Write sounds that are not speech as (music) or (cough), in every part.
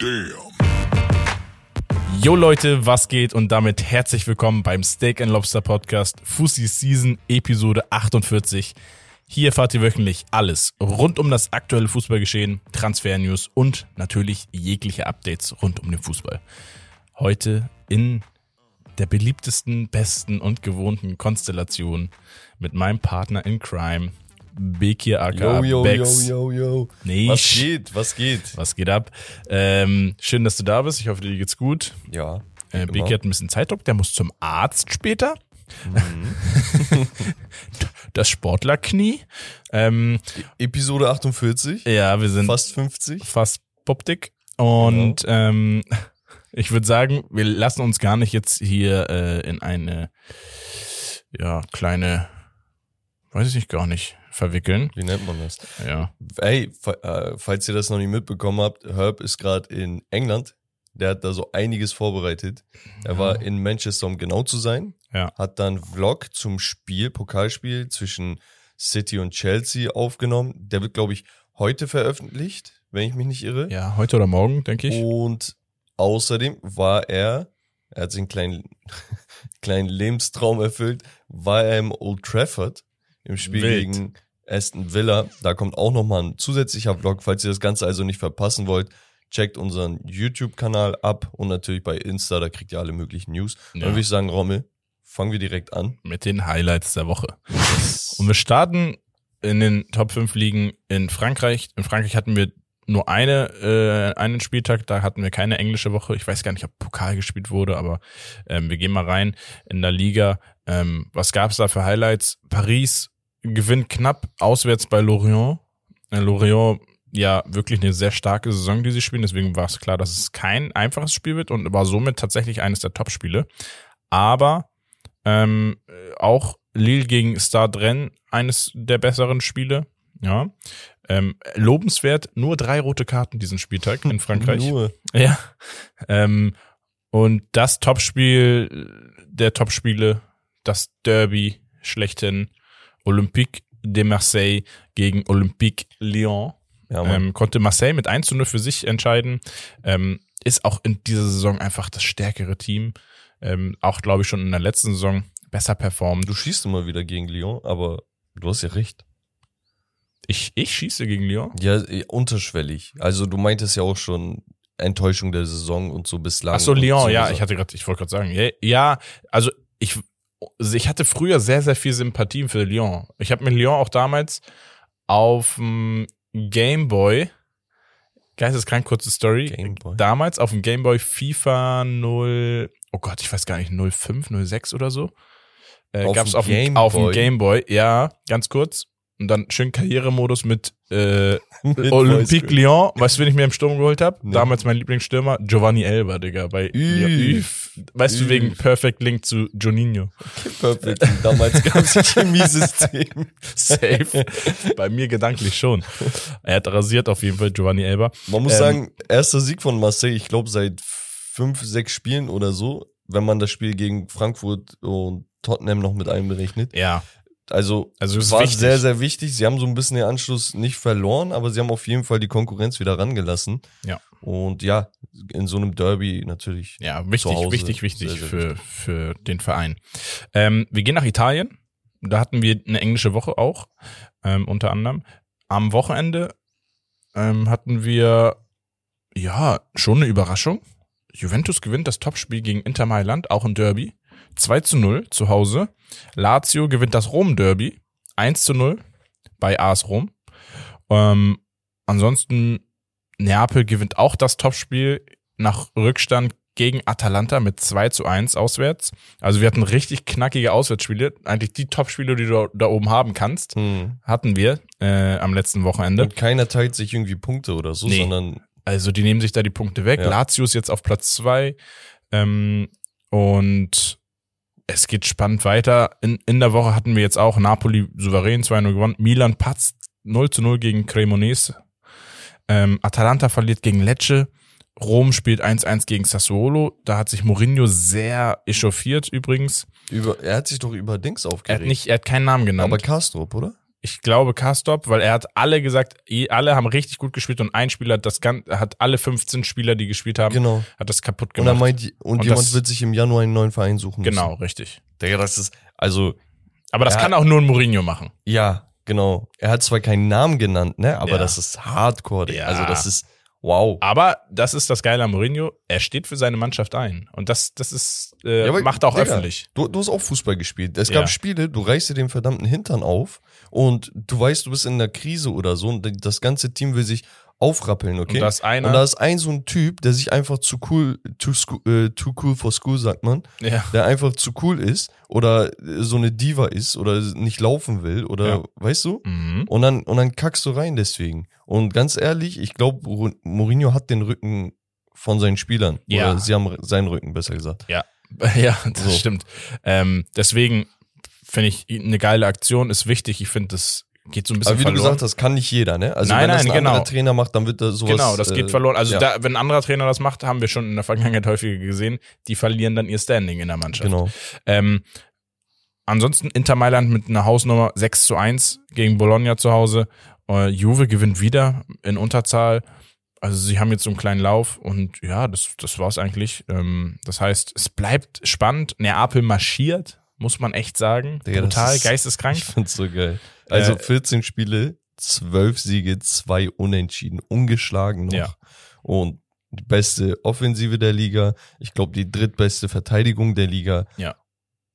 Damn. Jo Leute, was geht und damit herzlich willkommen beim Steak and Lobster Podcast Fussi Season Episode 48. Hier erfahrt ihr wöchentlich alles rund um das aktuelle Fußballgeschehen, Transfer-News und natürlich jegliche Updates rund um den Fußball. Heute in der beliebtesten, besten und gewohnten Konstellation mit meinem Partner in Crime, Bekir aka Yo, yo, Bex. yo, yo, yo. Nee, Was geht? Was geht? Was geht ab? Ähm, schön, dass du da bist. Ich hoffe, dir geht's gut. Ja. Äh, immer. Beki hat ein bisschen Zeitdruck, der muss zum Arzt später. Mhm. (laughs) das Sportlerknie. Ähm, Episode 48. ja, wir sind fast, Fast 50. fast popdick. Und ähm, ich würde sagen, wir lassen uns gar nicht jetzt hier äh, in eine ja kleine, weiß ich nicht gar nicht, verwickeln. Wie nennt man das? Ja. Ey, fa- äh, falls ihr das noch nicht mitbekommen habt, Herb ist gerade in England. Der hat da so einiges vorbereitet. Er war in Manchester, um genau zu sein. Ja. Hat dann Vlog zum Spiel, Pokalspiel zwischen City und Chelsea aufgenommen. Der wird, glaube ich, heute veröffentlicht, wenn ich mich nicht irre. Ja, heute oder morgen, denke ich. Und außerdem war er, er hat sich einen kleinen, (laughs) kleinen Lebenstraum erfüllt, war er im Old Trafford im Spiel Wild. gegen Aston Villa. Da kommt auch nochmal ein zusätzlicher Vlog. Falls ihr das Ganze also nicht verpassen wollt, checkt unseren YouTube-Kanal ab und natürlich bei Insta, da kriegt ihr alle möglichen News. Ja. Dann würde ich sagen, Rommel, fangen wir direkt an. Mit den Highlights der Woche. Und wir starten in den Top 5 Ligen in Frankreich. In Frankreich hatten wir nur eine, äh, einen Spieltag, da hatten wir keine englische Woche. Ich weiß gar nicht, ob Pokal gespielt wurde, aber ähm, wir gehen mal rein in der Liga. Ähm, was gab's da für Highlights? Paris gewinnt knapp auswärts bei Lorient. Äh, Lorient ja wirklich eine sehr starke Saison, die sie spielen. Deswegen war es klar, dass es kein einfaches Spiel wird und war somit tatsächlich eines der Top-Spiele. Aber ähm, äh, auch Lille gegen Stade Rennes, eines der besseren Spiele. Ja. Ähm, lobenswert, nur drei rote Karten diesen Spieltag in (laughs) Frankreich. Nur. Ja. Ähm, und das Topspiel der Topspiele, das Derby schlechthin, Olympique de Marseille gegen Olympique Lyon. Ja. Ähm, konnte Marseille mit 1 zu 0 für sich entscheiden. Ähm, ist auch in dieser Saison einfach das stärkere Team. Ähm, auch, glaube ich, schon in der letzten Saison besser performt. du schießt immer wieder gegen Lyon, aber du hast ja recht. Ich, ich schieße gegen Lyon. Ja, eh, unterschwellig. Also du meintest ja auch schon Enttäuschung der Saison und so bislang. Ach so, und Lyon, so ja, ich hatte gerade, ich wollte gerade sagen, ja, ja, also ich, ich hatte früher sehr, sehr viel Sympathien für Lyon. Ich habe mir Lyon auch damals auf dem Gameboy, geisteskrank kurze Story, damals auf dem Gameboy FIFA 0, oh Gott, ich weiß gar nicht, 05, 06 oder so. Äh, gab's dem auf dem, Game Boy? Ja, ganz kurz. Und dann schön Karrieremodus mit äh, (laughs) Mit Olympique Lyon. Weißt du, wen ich mir im Sturm geholt habe? Nee. Damals mein Lieblingsstürmer, Giovanni Elba, Digga. Bei. Üff. Weißt du, wegen Üff. Perfect Link zu Juninho. Perfekt. Damals gab es Chemiesystem. (laughs) Safe. Bei mir gedanklich schon. Er hat rasiert auf jeden Fall Giovanni Elba. Man muss Ähm, sagen, erster Sieg von Marseille, ich glaube seit fünf, sechs Spielen oder so, wenn man das Spiel gegen Frankfurt und Tottenham noch mit einberechnet. Ja. Also, Also es war wichtig. sehr, sehr wichtig. Sie haben so ein bisschen den Anschluss nicht verloren, aber sie haben auf jeden Fall die Konkurrenz wieder rangelassen. Ja. Und ja, in so einem Derby natürlich. Ja, wichtig, Hause. wichtig, wichtig Sehr, sehr für, für den Verein. Ähm, wir gehen nach Italien. Da hatten wir eine englische Woche auch, ähm, unter anderem. Am Wochenende ähm, hatten wir, ja, schon eine Überraschung. Juventus gewinnt das Topspiel gegen Inter Mailand, auch ein Derby. 2 zu 0 zu Hause. Lazio gewinnt das Rom-Derby. 1 zu 0 bei AS Rom. Ähm, ansonsten Neapel gewinnt auch das Topspiel nach Rückstand gegen Atalanta mit 2 zu 1 auswärts. Also wir hatten richtig knackige Auswärtsspiele. Eigentlich die Topspiele, die du da oben haben kannst, Hm. hatten wir äh, am letzten Wochenende. Und keiner teilt sich irgendwie Punkte oder so, Nee. sondern Also die nehmen sich da die Punkte weg. Ja. Lazio ist jetzt auf Platz zwei ähm, und es geht spannend weiter. In, in der Woche hatten wir jetzt auch Napoli souverän 2-0 gewonnen. Milan patzt 0 zu 0 gegen Cremonese. Ähm, Atalanta verliert gegen Lecce. Rom spielt 1-1 gegen Sassuolo. Da hat sich Mourinho sehr echauffiert übrigens. über, er hat sich doch über Dings Er aufgeregt. hat nicht, er hat keinen Namen genannt. aber Kastrup, oder? Ich glaube Castop, weil er hat alle gesagt, eh, alle haben richtig gut gespielt und ein Spieler hat das Ganze, hat alle 15 Spieler, die gespielt haben, Genau. hat das kaputt Und, gemacht. er meint, und, Und jemand das- wird sich im Januar einen neuen Verein suchen müssen. genau, richtig. Digga, das ist, also, Aber das kann auch nur ein Mourinho machen. ja, genau. Er hat zwar keinen Namen genannt, ne, aber Ja. das ist Hardcore, Digga. Ja. Also, das ist, wow. Aber das ist das Geile an Mourinho. Er steht für seine Mannschaft ein. Und das, das ist, äh, Ja, macht auch Digga, öffentlich. Du, du hast auch Fußball gespielt. Es Ja. gab Spiele, du reißt dir den verdammten Hintern auf und du weißt, du bist in der Krise oder so und das ganze Team will sich aufrappeln, okay? Und da ist einer- Und da ist ein so ein Typ, der sich einfach zu cool, too, sco- äh, too cool for school, sagt man, Ja. der einfach zu cool ist oder äh, so eine Diva ist oder nicht laufen will oder, Ja. weißt du? Mhm. Und dann, und dann kackst du rein deswegen. Und ganz ehrlich, ich glaube, Mourinho hat den Rücken von seinen Spielern. Ja. Oder sie haben seinen Rücken, besser gesagt. Ja, (laughs) ja, das So. stimmt. Ähm, deswegen finde ich eine geile Aktion, ist wichtig. Ich finde, das geht so ein bisschen Aber wie du verloren. gesagt hast, kann nicht jeder, ne? Also Nein, wenn das nein, ein anderer genau. Trainer macht, dann wird da sowas. genau, das geht äh, verloren. Also ja, da, wenn ein anderer Trainer das macht, haben wir schon in der Vergangenheit häufiger gesehen, die verlieren dann ihr Standing in der Mannschaft. Genau. Ähm, ansonsten Inter Mailand mit einer Hausnummer 6 zu 1 gegen Bologna zu Hause. Äh, Juve gewinnt wieder in Unterzahl. Also sie haben jetzt so einen kleinen Lauf und ja, das, das war's eigentlich. Ähm, das heißt, es bleibt spannend. Neapel marschiert, muss man echt sagen. Digga, das ist- geisteskrank. Ich find's so geil. Also Äh, 14 Spiele, 12 Siege, 2 Unentschieden, ungeschlagen noch. Ja. Und die beste Offensive der Liga. Ich glaube, die drittbeste Verteidigung der Liga. Ja.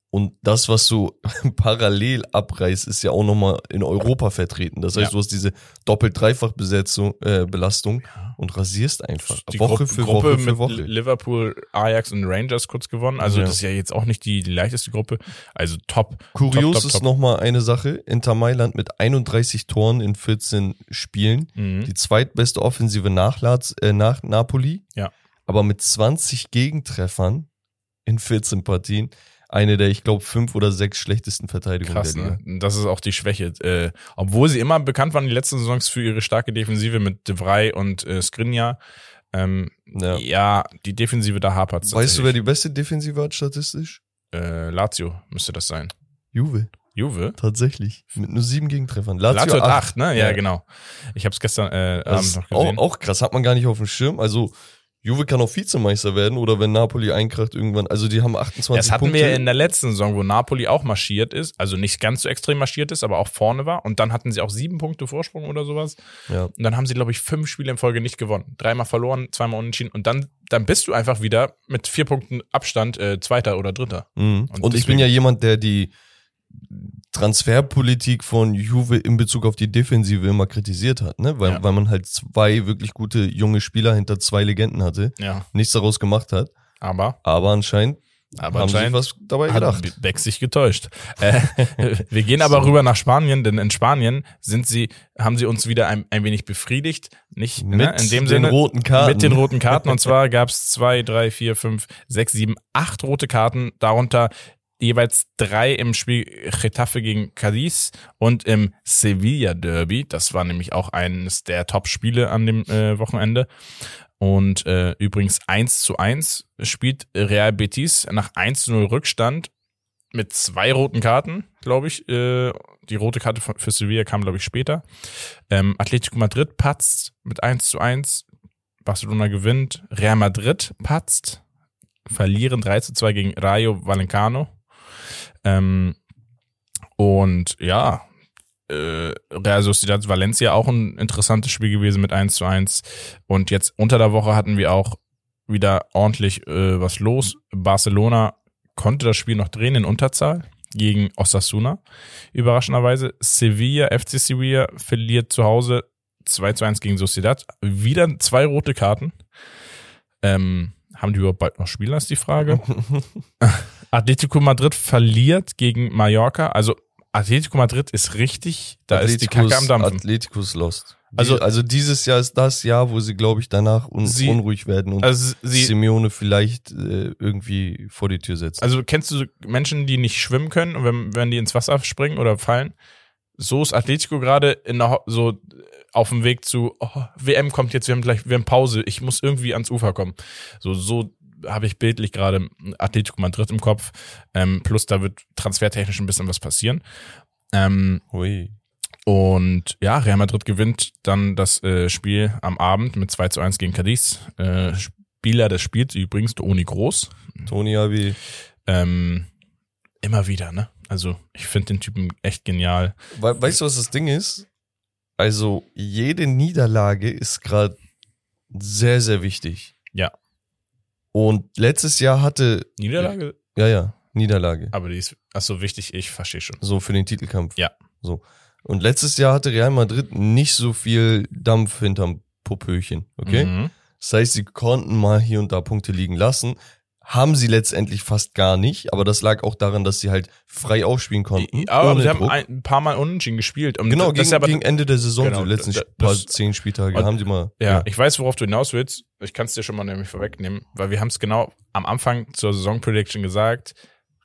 Und das, was du (laughs) parallel abreißt, ist ja auch nochmal in Europa vertreten. Das heißt, Ja. du hast diese Doppelt-Dreifach-Besetzung, äh, Belastung und rasierst einfach. Die Woche Gruppe, für Gruppe Woche für mit Woche. Liverpool, Ajax und Rangers kurz gewonnen. Also Ja. das ist ja jetzt auch nicht die, die leichteste Gruppe. Also top. Kurios top, top, ist nochmal eine Sache. Inter Mailand mit 31 Toren in 14 Spielen. Mhm. Die zweitbeste Offensive nach, Laz, äh, nach Napoli. Ja. Aber mit 20 Gegentreffern in 14 Partien. Eine der, ich glaube, fünf oder sechs schlechtesten Verteidigungen Krass, der Liga. ne? Das ist auch die Schwäche. Äh, obwohl sie immer bekannt waren, die letzten Saisons für ihre starke Defensive mit De Vrij und äh, Skriniar. Ähm, Ja. ja. die Defensive da hapert Weißt du, wer die beste Defensive hat statistisch? äh, Lazio müsste das sein. Juve. Juve? Tatsächlich. Mit nur sieben Gegentreffern. Lazio, Lazio hat acht. ne? Ja, genau. Ich habe es gestern äh, Abend noch auch, gesehen. auch krass, hat man gar nicht auf dem Schirm. Also, Juve kann auch Vizemeister werden oder wenn Napoli einkracht irgendwann. Also, die haben 28 Das hatten Punkte. wir in der letzten Saison, wo Napoli auch marschiert ist, also nicht ganz so extrem marschiert ist, aber auch vorne war. Und dann hatten sie auch sieben Punkte Vorsprung oder sowas. ja. Und dann haben sie, glaube ich, fünf Spiele in Folge nicht gewonnen. Dreimal verloren, zweimal unentschieden. Und dann, dann bist du einfach wieder mit vier Punkten Abstand äh, Zweiter oder Dritter. Mhm. Und Und, ich bin ja jemand, der die Transferpolitik von Juve in Bezug auf die Defensive immer kritisiert hat, ne? Weil, Ja. weil man halt zwei wirklich gute junge Spieler hinter zwei Legenden hatte, Ja. nichts daraus gemacht hat. Aber, Aber anscheinend aber haben sie anscheinend was dabei gedacht. hat Beck sich getäuscht. äh, (laughs) wir gehen aber rüber nach Spanien, denn in Spanien sind sie, haben sie uns wieder ein, ein wenig befriedigt. Nicht Mit ne, in dem den Sinne. roten Karten. Mit den roten Karten. Und (laughs) zwar gab es zwei, drei, vier, fünf, sechs, sieben, acht rote Karten, darunter jeweils drei im Spiel Getafe gegen Cadiz und im Sevilla Derby. Das war nämlich auch eines der Top-Spiele an dem äh, Wochenende. Und äh, übrigens 1 zu 1 spielt Real Betis nach 1 zu 0 Rückstand mit zwei roten Karten, glaube ich. Äh, die rote Karte für Sevilla kam, glaube ich, später. Ähm, Atletico Madrid patzt mit 1 zu 1. Barcelona gewinnt. Real Madrid patzt. Verlieren 3 zu 2 gegen Rayo Vallecano. Ähm, und ja, äh, Real Sociedad Valencia auch ein interessantes Spiel gewesen mit 1 zu 1. Und jetzt unter der Woche hatten wir auch wieder ordentlich äh, was los. Barcelona konnte das Spiel noch drehen in Unterzahl gegen Osasuna. Überraschenderweise. Sevilla, FC Sevilla verliert zu Hause 2 zu 1 gegen Sociedad. Wieder zwei rote Karten. Ähm, haben die überhaupt bald noch Spieler, ist die Frage. (laughs) Atletico Madrid verliert gegen Mallorca. Also Atletico Madrid ist richtig, da ist die Kacke am Dampfen. Atleticus lost. Also- Also, also dieses Jahr ist das Jahr, wo sie, glaube ich, danach un Sie- unruhig werden und Also sie, Simeone vielleicht äh, irgendwie vor die Tür setzt. also kennst du Menschen, die nicht schwimmen können und wenn, wenn die ins Wasser springen oder fallen? So ist Atletico gerade in der, so auf dem Weg zu oh, WM kommt jetzt, wir haben gleich, wir haben Pause, ich muss irgendwie ans Ufer kommen. So, so habe ich bildlich gerade Atletico Madrid im Kopf. Ähm, plus da wird transfertechnisch ein bisschen was passieren. Ähm, Hui. Und ja, Real Madrid gewinnt dann das äh, Spiel am Abend mit 2 zu 1 gegen Cadiz. Äh, Spieler des Spiels übrigens Toni Groß. Toni Abi. Ähm, immer wieder, ne? Also ich finde den Typen echt genial. We weißt du, was das Ding ist? Also jede Niederlage ist gerade sehr, sehr wichtig. Ja. Und letztes Jahr hatte, Niederlage? ja, ja, Niederlage. Aber die ist, ach so wichtig, ich verstehe schon. So für den Titelkampf. Ja. So. Und letztes Jahr hatte Real Madrid nicht so viel Dampf hinterm Popöchen. Okay? Mhm. Das heißt, sie konnten mal hier und da Punkte liegen lassen. Haben sie letztendlich fast gar nicht, aber das lag auch daran, dass sie halt frei aufspielen konnten. Aber ohne sie haben Druck. ein, ein paar Mal unentschieden gespielt. Und genau, das gegen, aber, gegen Ende der Saison, Genau, so die letzten das- paar zehn Spieltage, haben sie mal. ja, ich weiß, worauf du hinaus willst. Ich kann es dir schon mal nämlich vorwegnehmen, weil wir haben es genau am Anfang zur Saison-Prediction gesagt.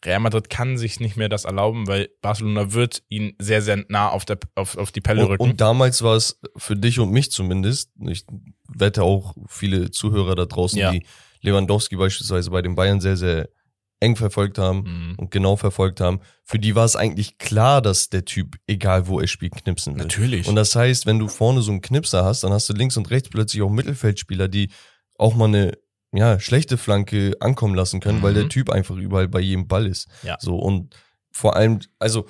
Real Madrid kann sich nicht mehr das erlauben, weil Barcelona wird ihn sehr, sehr nah auf, der, auf, auf die Pelle Und, rücken. und damals war es für dich und mich zumindest, ich wette auch viele Zuhörer da draußen, Ja. die Lewandowski beispielsweise bei den Bayern sehr, sehr eng verfolgt haben Mhm. und genau verfolgt haben, für die war es eigentlich klar, dass der Typ, egal wo er spielt, knipsen will. Natürlich. Und das heißt, wenn du vorne so einen Knipser hast, dann hast du links und rechts plötzlich auch Mittelfeldspieler, die auch mal eine ja, schlechte Flanke ankommen lassen können, weil Mhm. der Typ einfach überall bei jedem Ball ist. Ja. So und vor allem, also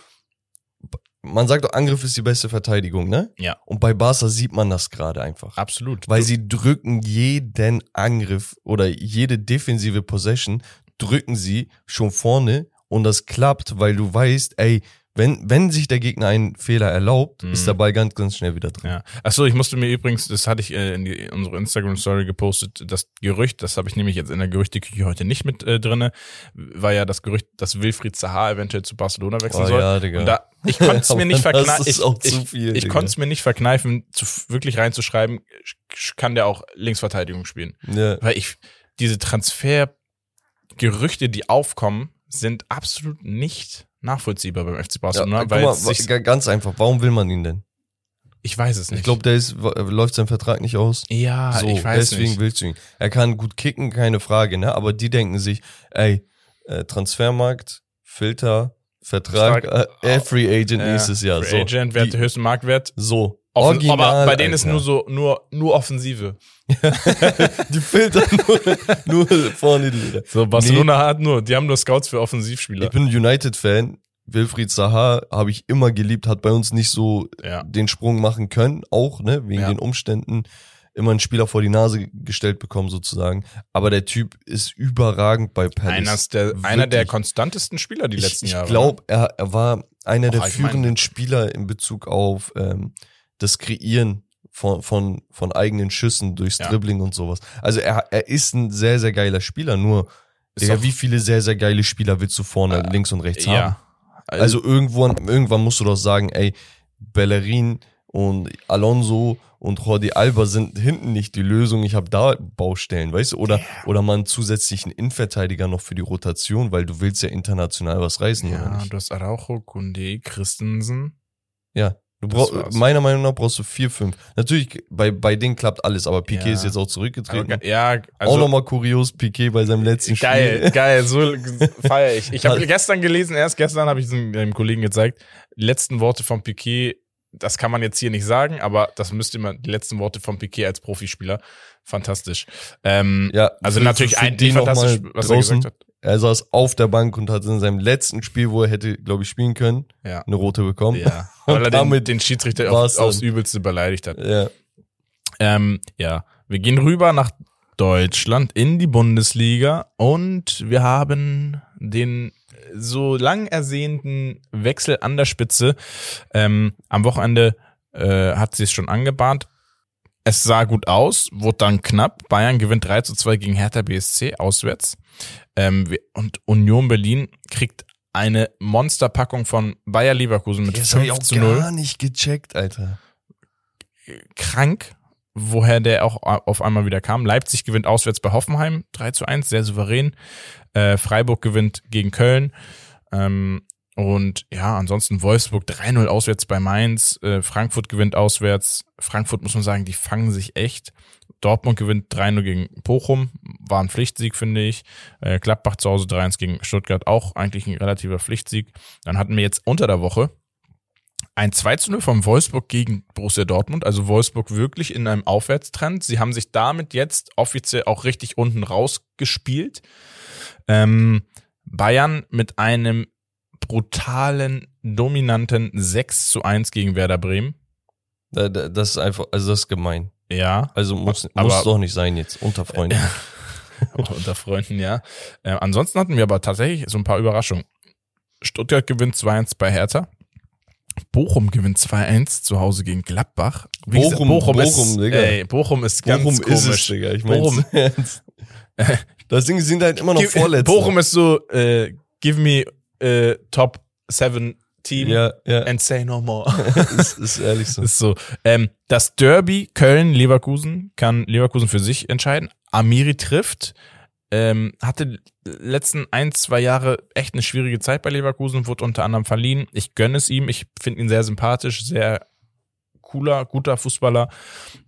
man sagt doch, Angriff ist die beste Verteidigung, ne? Ja. Und bei Barca sieht man das gerade einfach. Absolut. Weil sie drücken jeden Angriff oder jede defensive Possession drücken sie schon vorne und das klappt, weil du weißt, ey, wenn, wenn sich der Gegner einen Fehler erlaubt, Mhm. ist der Ball ganz, ganz schnell wieder drin. Ja. Achso, ich musste mir übrigens, das hatte ich äh, in, die, in unsere Instagram-Story gepostet, das Gerücht, das habe ich nämlich jetzt in der Gerüchteküche heute nicht mit äh, drinne, war ja das Gerücht, dass Wilfried Zaha eventuell zu Barcelona wechseln Oh soll. ja, Digga. Und da, ich konnte (laughs) es mir nicht verkneifen. Ich, ich, viel, ich konnte es mir nicht verkneifen, zu, wirklich reinzuschreiben, sch- kann der auch Linksverteidigung spielen. Ja. Weil ich, diese Transfergerüchte, die aufkommen, sind absolut nicht nachvollziehbar beim FC Ja, Barcelona, guck weil mal, ganz einfach, warum will man ihn denn? ich weiß es nicht. Ich glaube, der ist, läuft sein Vertrag nicht aus. ja, so, ich weiß deswegen nicht. willst du ihn. Er kann gut kicken, keine Frage, ne? Aber die denken sich, ey, äh, Transfermarkt, Filter, Vertrag, Vertrag, äh, Free Agent Ja, nächstes Jahr. Free So, Agent, wer hat die, höchsten Marktwert? so. Offen, aber bei denen ist nur so, nur, nur Offensive. (laughs) die Filter nur, nur vorne die. So, Barcelona hat nur, die haben nur Scouts für Offensivspieler. Ich bin United-Fan. Wilfried Zaha habe ich immer geliebt, hat bei uns nicht so ja. den Sprung machen können, auch, ne, wegen Ja. den Umständen immer einen Spieler vor die Nase gestellt bekommen, sozusagen. Aber der Typ ist überragend bei Palace. Einer, der, einer der konstantesten Spieler die ich, letzten ich Jahre. glaube, er, er war einer Auch der führenden Spieler in Bezug auf ähm, das Kreieren von, von, von eigenen Schüssen durchs Ja. Dribbling und sowas. Also er, er ist ein sehr, sehr geiler Spieler, nur Digga, wie viele sehr, sehr geile Spieler willst du vorne Äh, links und rechts haben? ja. Also irgendwo, irgendwann musst du doch sagen, ey, Bellerin und Alonso und Jordi Alba sind hinten nicht die Lösung. Ich habe da Baustellen, weißt du? Oder, oder mal einen zusätzlichen Innenverteidiger noch für die Rotation, weil du willst ja international was reißen, ja, du hast Araujo, Kunde, Christensen. Ja. Du brauchst, meiner Meinung nach brauchst du vier, fünf. Natürlich, bei, bei denen klappt alles, aber Piquet Ja. ist jetzt auch Aber, zurückgetreten. ge- ja, auch also nochmal kurios, Piquet bei seinem letzten geil, Spiel. geil, so (laughs) feier ich. Ich habe gestern gelesen, erst gestern habe ich es einem Kollegen gezeigt, letzten Worte von Piquet, das kann man jetzt hier nicht sagen, aber das müsste man, die letzten Worte von Piquet als Profispieler, fantastisch. Ähm, Ja, also natürlich für ein die fantastisch, was er draußen. gesagt hat. Er saß auf der Bank und hat in seinem letzten Spiel, wo er hätte, glaube ich, spielen können, Ja. eine rote bekommen. Ja, (laughs) weil er den, damit den Schiedsrichter war's auf, aufs. Übelste beleidigt hat. Ja. Ähm, ja, wir gehen rüber nach Deutschland in die Bundesliga und wir haben den so lang ersehnten Wechsel an der Spitze. Ähm, am Wochenende äh, hat sie es schon angebahnt. Es sah gut aus, wurde dann knapp. Bayern gewinnt 3 zu 2 gegen Hertha BSC auswärts. Ähm, und Union Berlin kriegt eine Monsterpackung von Bayer Leverkusen mit Das habe ich 5 auch zu 0 gar nicht gecheckt, Alter. krank, woher der auch auf einmal wieder kam. Leipzig gewinnt auswärts bei Hoffenheim 3 zu 1, sehr souverän. Äh, Freiburg gewinnt gegen Köln. Ähm, und ja, ansonsten Wolfsburg 3-0 auswärts bei Mainz. Äh, Frankfurt gewinnt auswärts. Frankfurt muss man sagen, die fangen sich echt. Dortmund gewinnt 3-0 gegen Bochum. War ein Pflichtsieg, finde ich. Äh, Gladbach zu Hause 3-1 gegen Stuttgart. Auch eigentlich ein relativer Pflichtsieg. Dann hatten wir jetzt unter der Woche Ein 2 zu 0 von Wolfsburg gegen Borussia Dortmund. Also Wolfsburg wirklich in einem Aufwärtstrend. Sie haben sich damit jetzt offiziell auch richtig unten rausgespielt. Ähm, Bayern mit einem brutalen, dominanten 6 zu 1 gegen Werder Bremen. Da- da- Das ist einfach, also das ist gemein. Ja, Also muss, Aber- muss doch nicht sein jetzt, unter Freunden. (laughs) unter Freunden, ja. Äh, ansonsten hatten wir aber tatsächlich so ein paar Überraschungen. Stuttgart gewinnt 2-1 bei Hertha. Bochum gewinnt 2-1 zu Hause gegen Gladbach. Wie Bochum, Bochum, ist, Digga. Ey, Bochum ist ganz Bochum komisch. ist es, Digga. Ich Bochum- (laughs) (laughs) das Ding sind halt immer noch Vorletzter. Bochum ist so, äh, give me äh, top seven team ja, ja. and say no more. (laughs) ist, ist ehrlich so. ist so. Ähm, das Derby Köln-Leverkusen kann Leverkusen für sich entscheiden. Amiri trifft. Ähm, hatte letzten ein, zwei Jahre echt eine schwierige Zeit bei Leverkusen, wurde unter anderem verliehen. Ich gönne es ihm. Ich finde ihn sehr sympathisch, sehr cooler, guter Fußballer.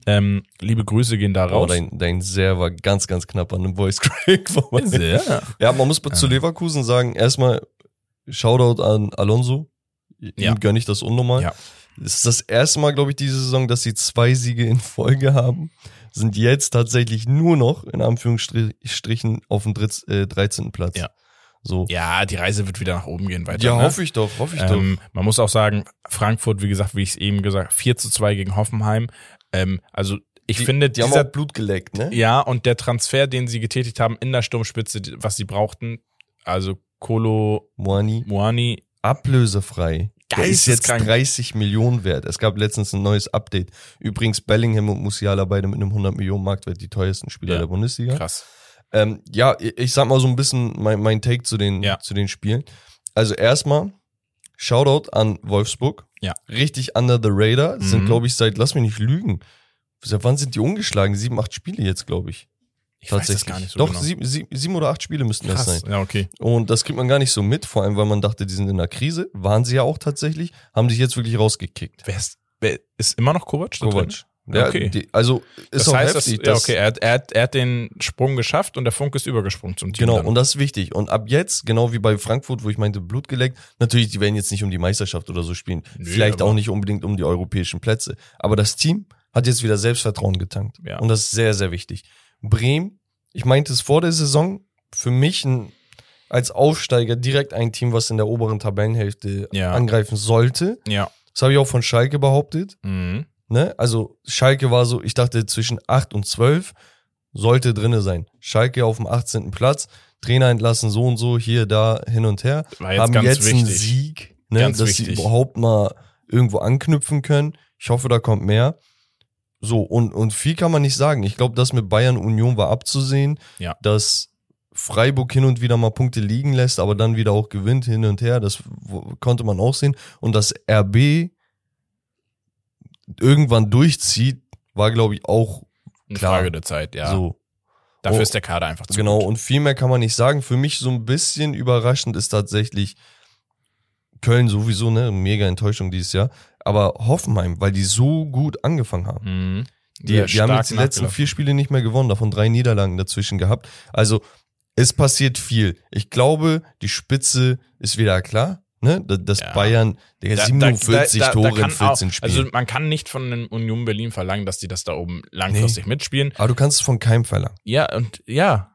Ähm, liebe Grüße gehen da Oh, raus. dein, dein sehr war ganz, ganz knapp an einem Voice Crack vorbei. sehr. Ja, man muss zu Leverkusen sagen, erstmal Shoutout an Alonso. Ihm Ja. gönne ich das unnormal. Ja. Es ist das erste Mal, glaube ich, diese Saison, dass sie zwei Siege in Folge haben. Sind jetzt tatsächlich nur noch, in Anführungsstrichen, auf dem Dritz, äh, 13. Platz. Ja. So. Ja, die Reise wird wieder nach oben gehen weiter. Ja, ne? hoffe ich doch, hoffe ich Ähm, man muss auch sagen, Frankfurt, wie gesagt, wie ich es eben gesagt, 4 zu 2 gegen Hoffenheim. Ähm, also ich Die- finde, doch. Die haben dieser, auch Blut geleckt, ne? ja, und der Transfer, den sie getätigt haben in der Sturmspitze, was sie brauchten, also Kolo Moani. Muani, Ablösefrei. Der ist jetzt Geisteskrank. 30 Millionen wert. Es gab letztens ein neues Update. Übrigens Bellingham und Musiala beide mit einem 100 Millionen Marktwert die teuersten Spieler Ja. der Bundesliga. krass. Ähm, ja, ich sag mal so ein bisschen mein, mein Take zu den, Ja. zu den Spielen. Also erstmal, Shoutout an Wolfsburg. Ja. Richtig under the radar. Sind, Mhm. glaube ich, seit, lass mich nicht lügen. Seit wann sind die ungeschlagen? Sieben, acht Spiele jetzt, glaube ich. Ich weiß das gar nicht so Doch, genau. sieben, sieben, oder acht Spiele müssten das krass. sein. Ja, okay. Und das kriegt man gar nicht so mit, vor allem, weil man dachte, die sind in einer Krise. Waren sie ja auch tatsächlich. Haben sich jetzt wirklich rausgekickt. Wer ist, wer ist immer noch Kovac? Kovac. Ja, Okay. die, also ist Das auch heißt, heftig. dass, ja, okay, er hat, er, hat, er hat den Sprung geschafft und der Funke ist übergesprungen zum Team. Genau, dann. und das ist wichtig. Und ab jetzt, genau wie bei Frankfurt, wo ich meinte, Blut geleckt, natürlich, die werden jetzt nicht um die Meisterschaft oder so spielen. Nö, Vielleicht auch nicht unbedingt um die europäischen Plätze. Aber das Team hat jetzt wieder Selbstvertrauen getankt. Ja. Und das ist sehr, sehr wichtig. Bremen, ich meinte es vor der Saison, für mich ein, als Aufsteiger direkt ein Team, was in der oberen Tabellenhälfte Ja. angreifen sollte. ja. Das habe ich auch von Schalke behauptet. Mhm. Ne? Also Schalke war so, ich dachte zwischen 8 und 12 sollte drinne sein. Schalke auf dem 18. Platz, Trainer entlassen, so und so, hier, da, hin und her. War jetzt haben ganz jetzt einen wichtig. Sieg, ne? Dass sie wichtig. überhaupt mal irgendwo anknüpfen können. Ich hoffe, da kommt mehr. So, und, und viel kann man nicht sagen. Ich glaube, das mit Bayern Union war abzusehen, Ja. dass Freiburg hin und wieder mal Punkte liegen lässt, aber dann wieder auch gewinnt hin und her. Das konnte man auch sehen. Und dass RB irgendwann durchzieht, war, glaube ich, auch Eine Klar. Frage der Zeit, ja. so. Dafür Oh, ist der Kader einfach zu Genau, gut. und viel mehr kann man nicht sagen. Für mich so ein bisschen überraschend ist tatsächlich Köln sowieso, ne? Mega Enttäuschung dieses Jahr. Aber Hoffenheim, weil die so gut angefangen haben. Mhm. Die, die haben jetzt die letzten vier Spiele nicht mehr gewonnen, davon drei Niederlagen dazwischen gehabt. Also es passiert viel. Ich glaube, die Spitze ist wieder klar. Ne? Da- Das Ja. Bayern, der Da- 47 da- da- Tore in kann 14 auch, Spielen. Also man kann nicht von einem Union Berlin verlangen, dass die das da oben langfristig mitspielen. Aber du kannst es von keinem verlangen. Ja, und ja.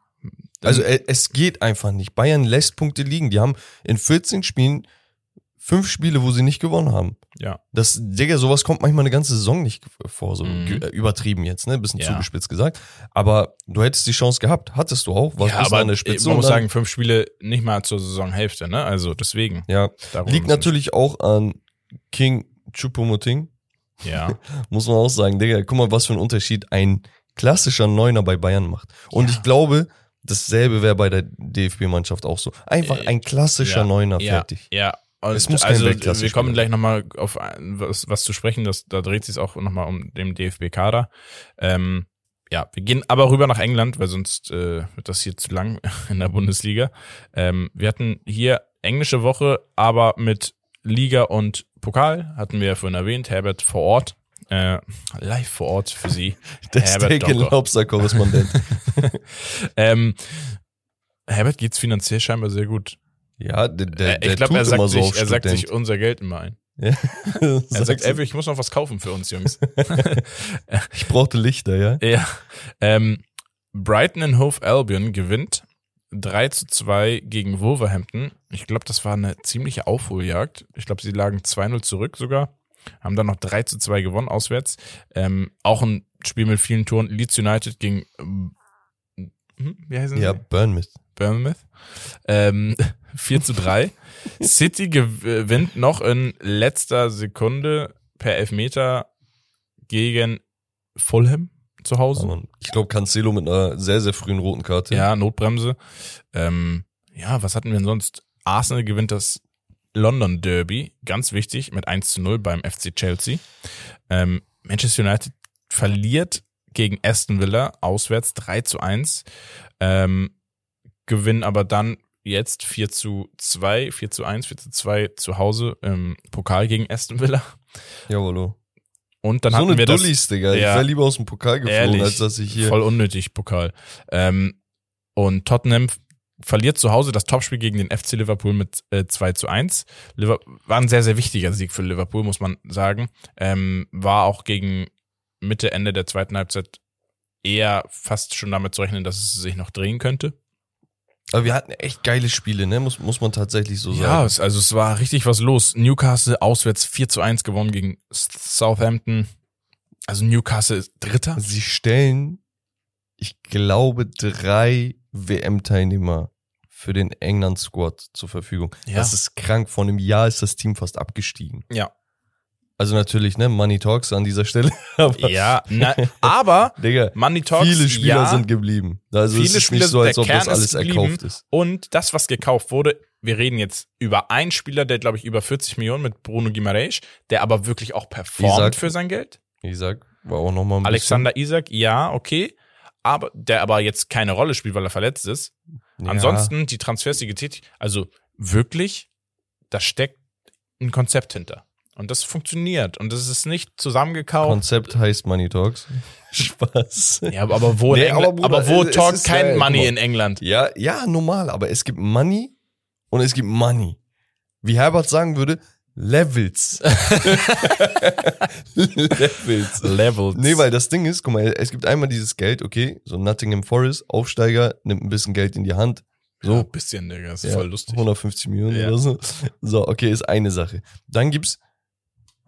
Also äh, es geht einfach nicht. Bayern lässt Punkte liegen. Die haben in 14 Spielen fünf Spiele, wo sie nicht gewonnen haben. ja. Das, Digga, sowas kommt manchmal eine ganze Saison nicht vor, so Mhm. äh, übertrieben jetzt, ne? Bisschen Ja. zugespitzt gesagt. Aber du hättest die Chance gehabt, hattest du auch, warst ja, aber an der Spitze. man muss sagen, fünf Spiele nicht mal zur Saisonhälfte, ne? Also deswegen. ja, liegt natürlich auch an King Chupomoting, Ja. (laughs) muss man auch sagen, Digga, guck mal, was für ein Unterschied ein klassischer Neuner bei Bayern macht. Und Ja. ich glaube, dasselbe wäre bei der DFB-Mannschaft auch so. Einfach Äh, ein klassischer ja, Neuner, fertig. Ja. Und Es muss kein also, Weltklasse-Spieler wir kommen gleich nochmal auf was, was zu sprechen, das, da dreht sich auch nochmal um den DFB-Kader. Ähm, ja, wir gehen aber rüber nach England, weil sonst äh, wird das hier zu lang (laughs) in der Bundesliga. Ähm, wir hatten hier englische Woche, aber mit Liga und Pokal, hatten wir ja vorhin erwähnt, Herbert vor Ort. Äh, live vor Ort für Sie. (laughs) Der Herbert Steak and Docker. Lobster-Korrespondent. (laughs) Ähm, Herbert geht's finanziell scheinbar sehr gut. Ja, der, der, Äh, der ich glaube, er sagt, so sich, er sagt Student. sich unser Geld immer ein. (laughs) Ja. Er (laughs) sagt, ey, ich muss noch was kaufen für uns, Jungs. (laughs) ich brauchte Lichter, ja? ja. Ähm, Brighton and Hove Albion gewinnt 3 zu 2 gegen Wolverhampton. Ich glaube, das war eine ziemliche Aufholjagd. Ich glaube, sie lagen 2-0 zurück sogar. Haben dann noch 3 zu 2 gewonnen auswärts. Ähm, auch ein Spiel mit vielen Toren. Leeds United gegen hm, wie heißen Ja, sie? Bournemouth. Bournemouth. Ähm, 4 zu 3. City gewinnt noch in letzter Sekunde per Elfmeter gegen Fulham zu Hause. Aber ich glaube, Cancelo mit einer sehr, sehr frühen roten Karte. Ja, Notbremse. Ähm, ja, was hatten wir denn sonst? Arsenal gewinnt das London Derby, ganz wichtig, mit 1 zu 0 beim FC Chelsea. Ähm, Manchester United verliert gegen Aston Villa auswärts 3 zu 1. Ähm, gewinnen aber dann jetzt 4 zu 2, 4 zu 1, 4 zu 2 zu Hause im Pokal gegen Aston Villa. Jawollo. Und dann So hatten wir das, Dullis, Digga. Ich Ja. wäre lieber aus dem Pokal geflogen, Ehrlich, als dass ich hier. Voll unnötig, Pokal. Ähm, und Tottenham verliert zu Hause das Topspiel gegen den FC Liverpool mit äh, 2 zu 1. Liver war ein sehr, sehr wichtiger Sieg für Liverpool, muss man sagen. Ähm, war auch gegen Mitte, Ende der zweiten Halbzeit eher fast schon damit zu rechnen, dass es sich noch drehen könnte. Aber wir hatten echt geile Spiele, ne? Muss, muss man tatsächlich so Ja, sagen. es, also es war richtig was los. Newcastle auswärts 4 zu 1 gewonnen gegen Southampton. Also Newcastle ist Dritter. Sie stellen, ich glaube, drei WM-Teilnehmer für den England-Squad zur Verfügung. Ja. Das ist krank. Vor einem Jahr ist das Team fast abgestiegen. Ja. Also natürlich, ne? Money Talks an dieser Stelle. (laughs) Aber, Ja, na, aber (laughs) Digga, Money Talks, viele Spieler ja, sind geblieben. Also Viele es ist Spieler nicht so, sind- als ob das Kern alles ist geblieben. erkauft ist. Und das, was gekauft wurde, wir reden jetzt über einen Spieler, der, glaube ich, über 40 Millionen mit Bruno Guimaraes, der aber wirklich auch performt Isaac. für sein Geld. Sag, war auch nochmal ein Alexander Isaac, ja, okay. Aber der aber jetzt keine Rolle spielt, weil er verletzt ist. bisschen. Ja. Ansonsten die Transfers, die getätigt, also wirklich, da steckt ein Konzept hinter. Und das funktioniert. Und das ist nicht zusammengekauft. Konzept heißt Money Talks. (laughs) Spaß. ja, aber- wo, Nee, aber Bruder, aber wo ist kein geil, Money in England? Ja, ja, normal, aber es gibt Money und es gibt Money. Wie Herbert sagen würde, Levels. (laughs) Levels. Levels. Nee, weil das Ding ist, guck mal, es gibt einmal dieses Geld, okay, so Nottingham Forest, Aufsteiger, nimmt ein bisschen Geld in die Hand. so ein bisschen, Digga, ist ja, voll lustig. 150 Millionen Ja. oder so. So, okay, ist eine Sache. Dann gibt's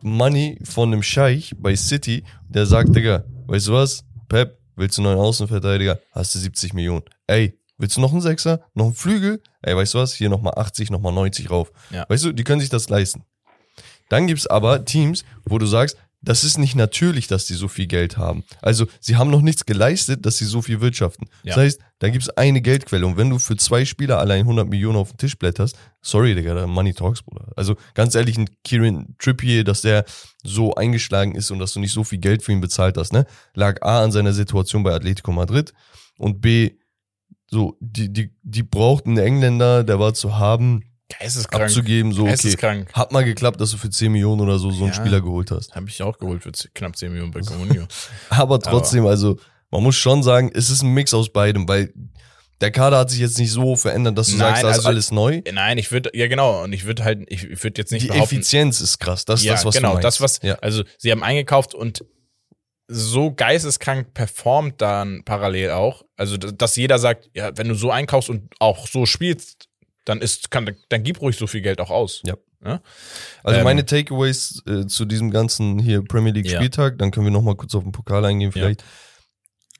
Money von einem Scheich bei City, der sagt, Digga, weißt du was? Pep, willst du einen neuen Außenverteidiger? Hast du 70 Millionen. Ey, willst du noch einen Sechser? Noch einen Flügel? Ey, weißt du was? Hier nochmal 80, nochmal 90 rauf. Ja. Weißt du, die können sich das leisten. Dann gibt's aber Teams, wo du sagst, das ist nicht natürlich, dass die so viel Geld haben. Also, sie haben noch nichts geleistet, dass sie so viel wirtschaften. Ja. Das heißt, da gibt's eine Geldquelle. Und wenn du für zwei Spieler allein 100 Millionen auf den Tisch blätterst, sorry, Digga, da Money Talks, Bruder. Also, ganz ehrlich, ein Kieran Trippier, dass der so eingeschlagen ist und dass du nicht so viel Geld für ihn bezahlt hast, ne? Lag A an seiner Situation bei Atletico Madrid und B, so, die, die, die brauchten einen Engländer, der war zu haben, Geisteskrank. abzugeben, so, okay. Geisteskrank. Hat mal geklappt, dass du für 10 Millionen oder so so einen Ja. Spieler geholt hast. Habe ich auch geholt für knapp 10 Millionen bei Comunio. (laughs) Aber trotzdem, also, man muss schon sagen, es ist ein Mix aus beidem, weil der Kader hat sich jetzt nicht so verändert, dass du Nein, sagst, da ist also- alles neu. Nein, ich würde, ja genau, und ich würde halt, ich, würde jetzt nicht Die behaupten, Effizienz ist krass, das ist ja, das, was genau, du meinst. das, was, ja. also sie haben eingekauft und so geisteskrank performt dann parallel auch. Also, dass jeder sagt, ja, wenn du so einkaufst und auch so spielst, dann ist, kann, dann gib ruhig so viel Geld auch aus. Ja. Ja? Also Ähm, meine Takeaways äh, zu diesem ganzen hier Premier League Ja. Spieltag, dann können wir noch mal kurz auf den Pokal eingehen vielleicht.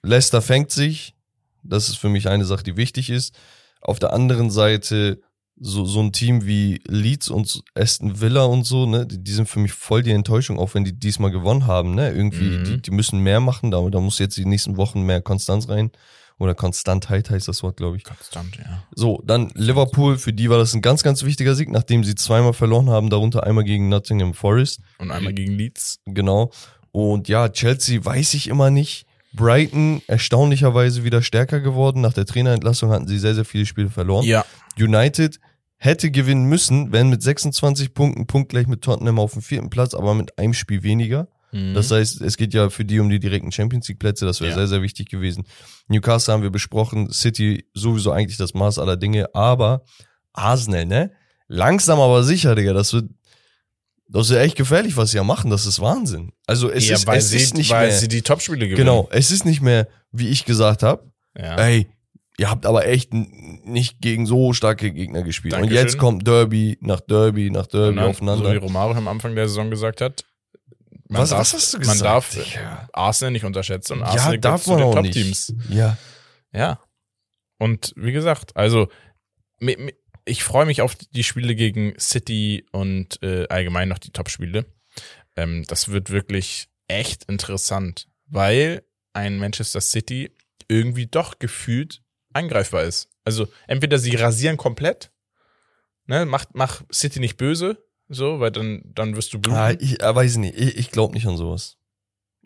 Leicester fängt sich, das ist für mich eine Sache, die wichtig ist. Auf der anderen Seite so, so ein Team wie Leeds und Aston Villa und so, ne, die, die sind für mich voll die Enttäuschung, auch wenn die diesmal gewonnen haben, ne, irgendwie, Mhm. die, die müssen mehr machen, da, da muss jetzt die nächsten Wochen mehr Konstanz rein. Oder Konstantheit heißt das Wort, glaube ich. Konstant, ja. So, dann Liverpool, für die war das ein ganz, ganz wichtiger Sieg, nachdem sie zweimal verloren haben, darunter einmal gegen Nottingham Forest. Und einmal gegen Leeds. Genau. Und ja, Chelsea weiß ich immer nicht. Brighton erstaunlicherweise wieder stärker geworden. Nach der Trainerentlassung hatten sie sehr, sehr viele Spiele verloren. Ja. United hätte gewinnen müssen, wenn mit 26 Punkten punktgleich mit Tottenham auf dem vierten Platz, aber mit einem Spiel weniger. Mhm. Das heißt, es geht ja für die um die direkten Champions League Plätze, das wäre Ja. sehr, sehr wichtig gewesen. Newcastle haben wir besprochen, City sowieso eigentlich das Maß aller Dinge, aber Arsenal, ne? Langsam aber sicher, Digga, das wird, Das ist ja echt gefährlich, was sie ja machen. Das ist Wahnsinn. Also es ja, ist, weil, es sie, ist nicht weil mehr. sie die Topspiele gewinnen. genau, es ist nicht mehr, wie ich gesagt habe. Ja. Ey, ihr habt aber echt nicht gegen so starke Gegner gespielt. Und Dankeschön. jetzt kommt Derby nach Derby nach Und Derby dann, aufeinander. So wie Romario am Anfang der Saison gesagt hat. Man Was- darf, was hast du Man gesagt, darf Digga? Arsenal nicht unterschätzen und ja, Arsenal gehört darf zu man den auch Top-Teams. Ja. Ja. Und wie gesagt, also ich freue mich auf die Spiele gegen City und äh, allgemein noch die Top-Spiele. Ähm, das wird wirklich echt interessant, weil ein Manchester City irgendwie doch gefühlt angreifbar ist. Also entweder sie rasieren komplett, ne, macht mach City nicht böse, so, weil dann dann wirst du bluten. Ah, ich äh, weiß nicht, ich, ich glaube nicht an sowas.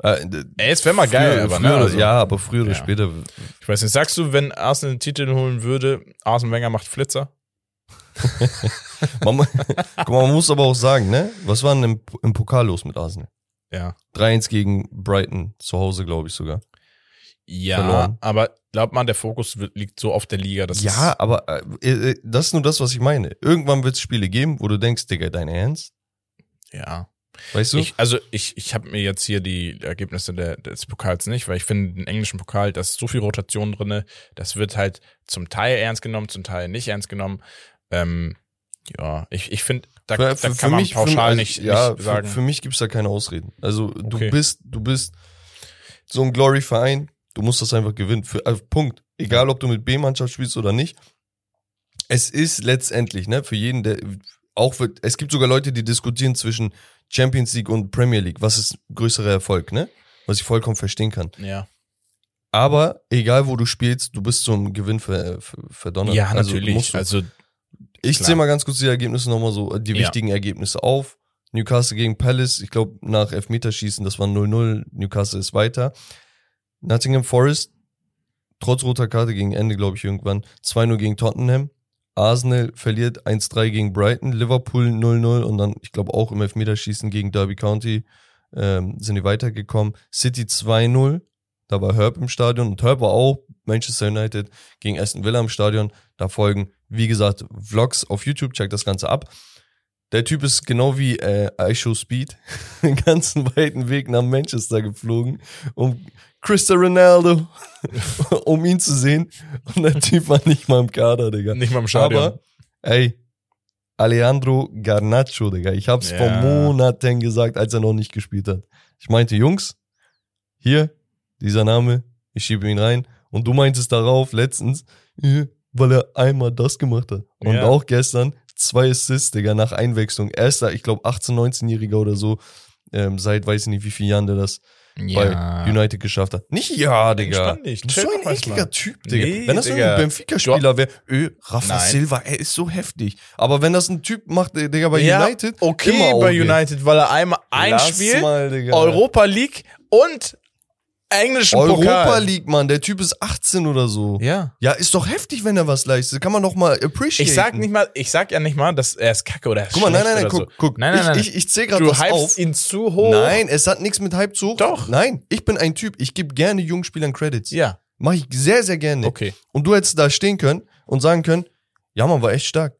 Äh, Ey, es wäre mal geil, früher- aber früher, ne, also, Ja, aber früher oder Ja. später. Ich weiß nicht, sagst du, wenn Arsenal den Titel holen würde, Arsene Wenger macht Flitzer? (laughs) Man, guck mal, man muss aber auch sagen, ne? Was war denn im, im Pokal los mit Arsenal? Ja. 3-1 gegen Brighton, zu Hause, glaube ich sogar. Ja, Verloren. aber glaubt man, der Fokus liegt so auf der Liga, dass Ja, aber äh, äh, das ist nur das, was ich meine. Irgendwann wird es Spiele geben, wo du denkst, Digga, dein Ernst? ja. Weißt du? Ich, also ich, ich habe mir jetzt hier die Ergebnisse der, des Pokals nicht, weil ich finde, den englischen Pokal, da ist so viel Rotation drinne, das wird halt zum Teil ernst genommen, zum Teil nicht ernst genommen. Ähm, ja, ich, ich finde, da, Für- da für- kann für man mich- pauschal für, also, nicht, ja, nicht sagen. Für, für mich gibt's da keine Ausreden. Also du Okay. bist, du bist so ein Glory-Verein, du musst das einfach gewinnen. Für, also Punkt. Egal, ob du mit B-Mannschaft spielst oder nicht. Es ist letztendlich, ne, für jeden, der auch wird, es gibt sogar Leute, die diskutieren zwischen Champions League und Premier League. Was ist größerer Erfolg, ne? Was ich vollkommen verstehen kann. ja, Aber egal, wo du spielst, du bist zum Gewinn ver, ver, verdonnert. ja Also, natürlich. Also, Ich zähle mal ganz kurz die Ergebnisse nochmal so, die Ja. wichtigen Ergebnisse auf. Newcastle gegen Palace, ich glaube nach Elfmeterschießen, das war 0-0, Newcastle ist weiter. Nottingham Forest, trotz roter Karte gegen Ende, glaube ich, irgendwann, 2-0 gegen Tottenham. Arsenal verliert 1-3 gegen Brighton, Liverpool 0-0 und dann, ich glaube, auch im Elfmeterschießen gegen Derby County ähm, sind die weitergekommen. City 2-0, da war Herb im Stadion und Herb war auch Manchester United gegen Aston Villa im Stadion. Da folgen, wie gesagt, Vlogs auf YouTube, checkt das Ganze ab. Der Typ ist genau wie äh, I Show Speed (laughs) den ganzen weiten Weg nach Manchester geflogen, um Cristiano Ronaldo, (laughs) um ihn zu sehen. Und der Typ war nicht mal im Kader, Digga. nicht mal im Stadion. Aber, ey, Alejandro Garnacho, Digga. Ich hab's Ja. vor Monaten gesagt, als er noch nicht gespielt hat. Ich meinte, Jungs, hier, dieser Name, ich schiebe ihn rein. Und du meintest darauf letztens, äh, weil er einmal das gemacht hat. Und Ja. auch gestern zwei Assists, Digga, nach Einwechslung. Erster, ich glaube, 18-, 19-Jähriger oder so, ähm, seit weiß ich nicht, wie viel Jahren der das bei United geschafft hat. Nicht ja, Digga. Dich, Du bist so ein ekliger. Typ, Digga. Nee, wenn das Digga. ein Benfica-Spieler wäre, öh, Rafa Nein. Silva, er ist so heftig. Aber wenn das ein Typ macht, äh, Digga, bei ja, United, okay immer bei. United, weil er einmal ein Lass Spiel, mal, Digga. Europa League und englischen Europa Pokal. League, Mann. Der Typ ist 18 oder so. Ja. Ja, ist doch heftig, wenn er was leistet. Kann man doch mal appreciaten. Ich sag nicht mal, ich sag ja nicht mal, dass er ist kacke oder er ist Guck mal, nein, nein, nein, guck, so. guck. Nein, nein, nein. Ich, ich, ich zähl gerade du was hypst auf. ihn zu hoch. Nein, es hat nichts mit Hype zu hoch. Doch. Nein, ich bin ein Typ. Ich gebe gerne jungen Spielern Credits. Ja, Mach ich sehr, sehr gerne. okay. Und du hättest da stehen können und sagen können, ja, man war echt stark.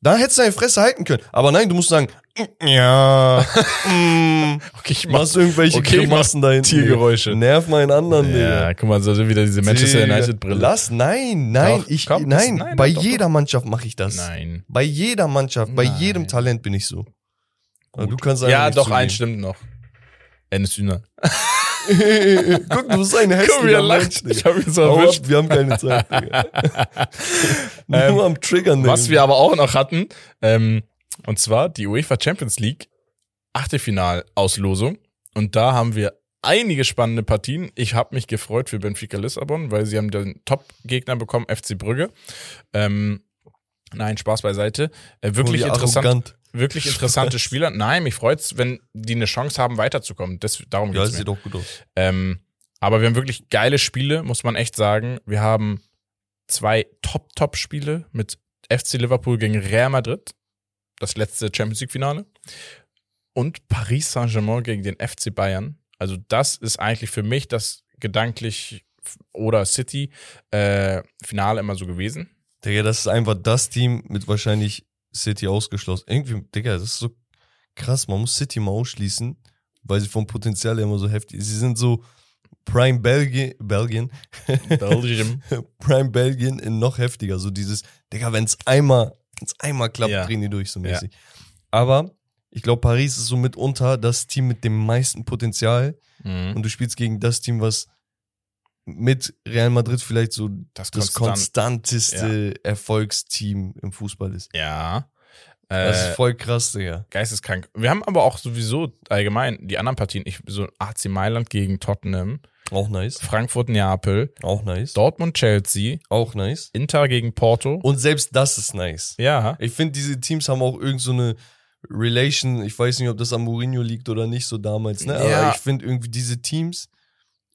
Da hättest du deine Fresse halten können. Aber nein, du musst sagen, "Mm, ja, (laughs) mm, Okay, ich mach machst irgendwelche Okay, Grimassen da hinten. Tiergeräusche. Nerv meinen anderen, Ja, guck mal, so wieder diese Manchester Digga. United Brille. Lass, nein, nein, Doch, ich, komm, das- nein, nein, bei doch, jeder Mannschaft mache ich das. Nein. Bei jeder Mannschaft, bei Nein. jedem Talent bin ich so. Aber. Du kannst einfach Ja, nicht doch, zugeben. eins stimmt noch. Enes Hühner. (laughs) Guck, du bist ein er hässlicher Mensch, lacht. Digga. Ich hab ihn so Hau erwischt. ab, wir haben keine Zeit, Digga. (laughs) Ähm, Nur am Triggern. Was Digga. wir aber auch noch hatten, ähm, und zwar die UEFA Champions League Achtelfinal-Auslosung. Und da haben wir einige spannende Partien. Ich habe mich gefreut für Benfica Lissabon, weil sie haben den Top-Gegner bekommen, FC Brügge. Ähm, nein, Spaß beiseite. Äh, wirklich Oh, interessant. arrogant. Wirklich interessante Spieler. Nein, mich freut's, wenn die eine Chance haben, weiterzukommen. Das, darum Ja, geht's mir. sieht doch gut aus. Ähm, aber wir haben wirklich geile Spiele, muss man echt sagen. Wir haben zwei Top-Top-Spiele mit FC Liverpool gegen Real Madrid, das letzte Champions League-Finale, und Paris Saint-Germain gegen den FC Bayern. Also das ist eigentlich für mich das gedanklich oder City äh, Finale immer so gewesen. Digga, das ist einfach das Team mit wahrscheinlich City ausgeschlossen. Irgendwie, Digga, das ist so krass, man muss City mal ausschließen, weil sie vom Potenzial immer so heftig Sie sind so Prime Belgien, Belgien, Belgium. (laughs) Prime Belgien in noch heftiger. So dieses, Digga, wenn es einmal, wenn's einmal klappt, Ja. drehen die durch so mäßig. Aber ich glaube, Paris ist so mitunter das Team mit dem meisten Potenzial Mhm. und du spielst gegen das Team, was mit Real Madrid vielleicht so Das, das konstant. konstanteste Erfolgsteam im Fußball ist. Ja. Das Äh, ist voll krass, Digga. geisteskrank. Wir haben aber auch sowieso allgemein die anderen Partien. Ich, so AC Mailand gegen Tottenham, Auch nice. Frankfurt Neapel, Auch nice. Dortmund Chelsea, Auch nice. Inter gegen Porto. Und selbst das ist nice. ja. Ich finde, diese Teams haben auch irgend so eine Relation. Ich weiß nicht, ob das an Mourinho liegt oder nicht, so damals, ne? Ja. Aber ich finde irgendwie diese Teams,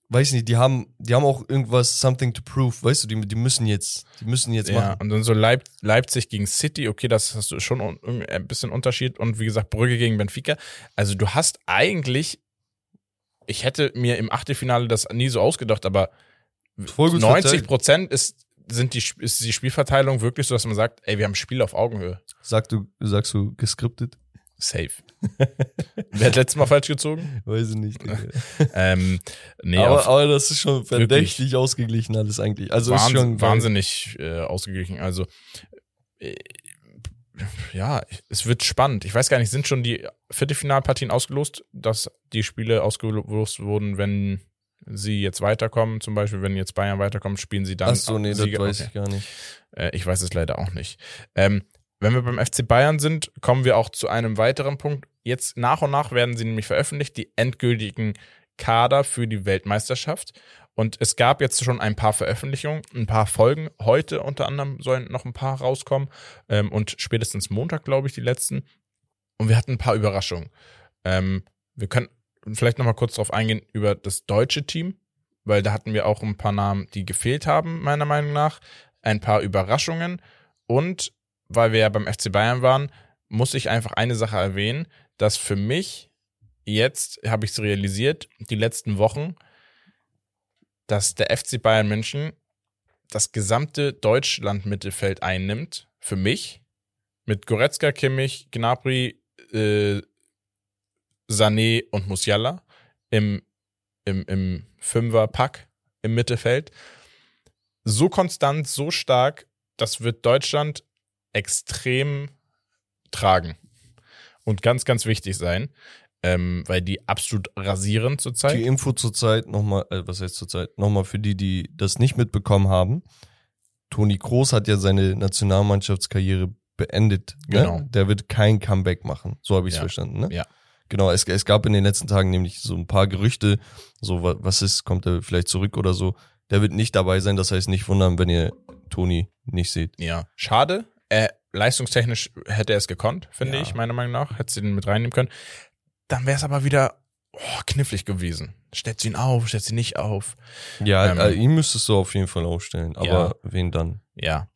weiß nicht, die haben, die haben auch irgendwas, something to prove, weißt du, die, die müssen jetzt, die müssen jetzt Ja, machen. und dann so Leip Leipzig gegen City, okay, das hast du schon ein bisschen Unterschied. Und wie gesagt, Brügge gegen Benfica. Also du hast eigentlich, ich hätte mir im Achtelfinale das nie so ausgedacht, aber Voll gut 90 verteilt. Prozent ist, sind die, ist die Spielverteilung wirklich so, dass man sagt, ey, wir haben Spiel auf Augenhöhe. Sag du, sagst du geskriptet? Safe. (laughs) Wer hat letztes Mal falsch gezogen? Weiß ich nicht. (laughs) Ähm, nee, aber, aber das ist schon Wirklich. verdächtig ausgeglichen alles eigentlich. Also ist Wahnsinn, schon wahnsinnig äh, ausgeglichen. Also äh, ja, es wird spannend. Ich weiß gar nicht, sind schon die Viertelfinalpartien ausgelost, dass die Spiele ausgelost wurden, wenn sie jetzt weiterkommen, zum Beispiel, wenn jetzt Bayern weiterkommt, spielen sie dann. Ach so, nee, das Sieger? weiß Okay. ich gar nicht. Äh, ich weiß es leider auch nicht. Ähm, wenn wir beim FC Bayern sind, kommen wir auch zu einem weiteren Punkt. Jetzt nach und nach werden sie nämlich veröffentlicht, die endgültigen Kader für die Weltmeisterschaft. Und es gab jetzt schon ein paar Veröffentlichungen, ein paar Folgen. Heute unter anderem sollen noch ein paar rauskommen. Ähm, und spätestens Montag, glaube ich, die letzten. Und wir hatten ein paar Überraschungen. Ähm, wir können vielleicht noch mal kurz drauf eingehen über das deutsche Team, weil da hatten wir auch ein paar Namen, die gefehlt haben, meiner Meinung nach. Ein paar Überraschungen. Und weil wir ja beim FC Bayern waren, muss ich einfach eine Sache erwähnen, dass für mich jetzt, habe ich es realisiert, die letzten Wochen, dass der FC Bayern München das gesamte Deutschland-Mittelfeld einnimmt, für mich, mit Goretzka, Kimmich, Gnabry, äh, Sané und Musiala im, im, im Fünfer-Pack im Mittelfeld. So konstant, so stark, das wird Deutschland extrem tragen und ganz, ganz wichtig sein, ähm, weil die absolut rasieren zurzeit. Die Info zurzeit nochmal, äh, was heißt zurzeit? Nochmal für die, die das nicht mitbekommen haben. Toni Kroos hat ja seine Nationalmannschaftskarriere beendet. Ne? Genau. Der wird kein Comeback machen. So habe ich es Ja. verstanden. Ne? Ja. Genau, es, es gab in den letzten Tagen nämlich so ein paar Gerüchte, so wa- was ist, kommt er vielleicht zurück oder so. Der wird nicht dabei sein, das heißt nicht wundern, wenn ihr Toni nicht seht. Ja, schade. Äh, leistungstechnisch hätte er es gekonnt, finde Ja. ich, meiner Meinung nach. Hätte sie den mit reinnehmen können. Dann wäre es aber wieder oh, knifflig gewesen. Stellt sie ihn auf, stellt sie nicht auf. Ja, Ähm, äh, ihn müsstest du auf jeden Fall aufstellen, aber Ja. wen dann? Ja.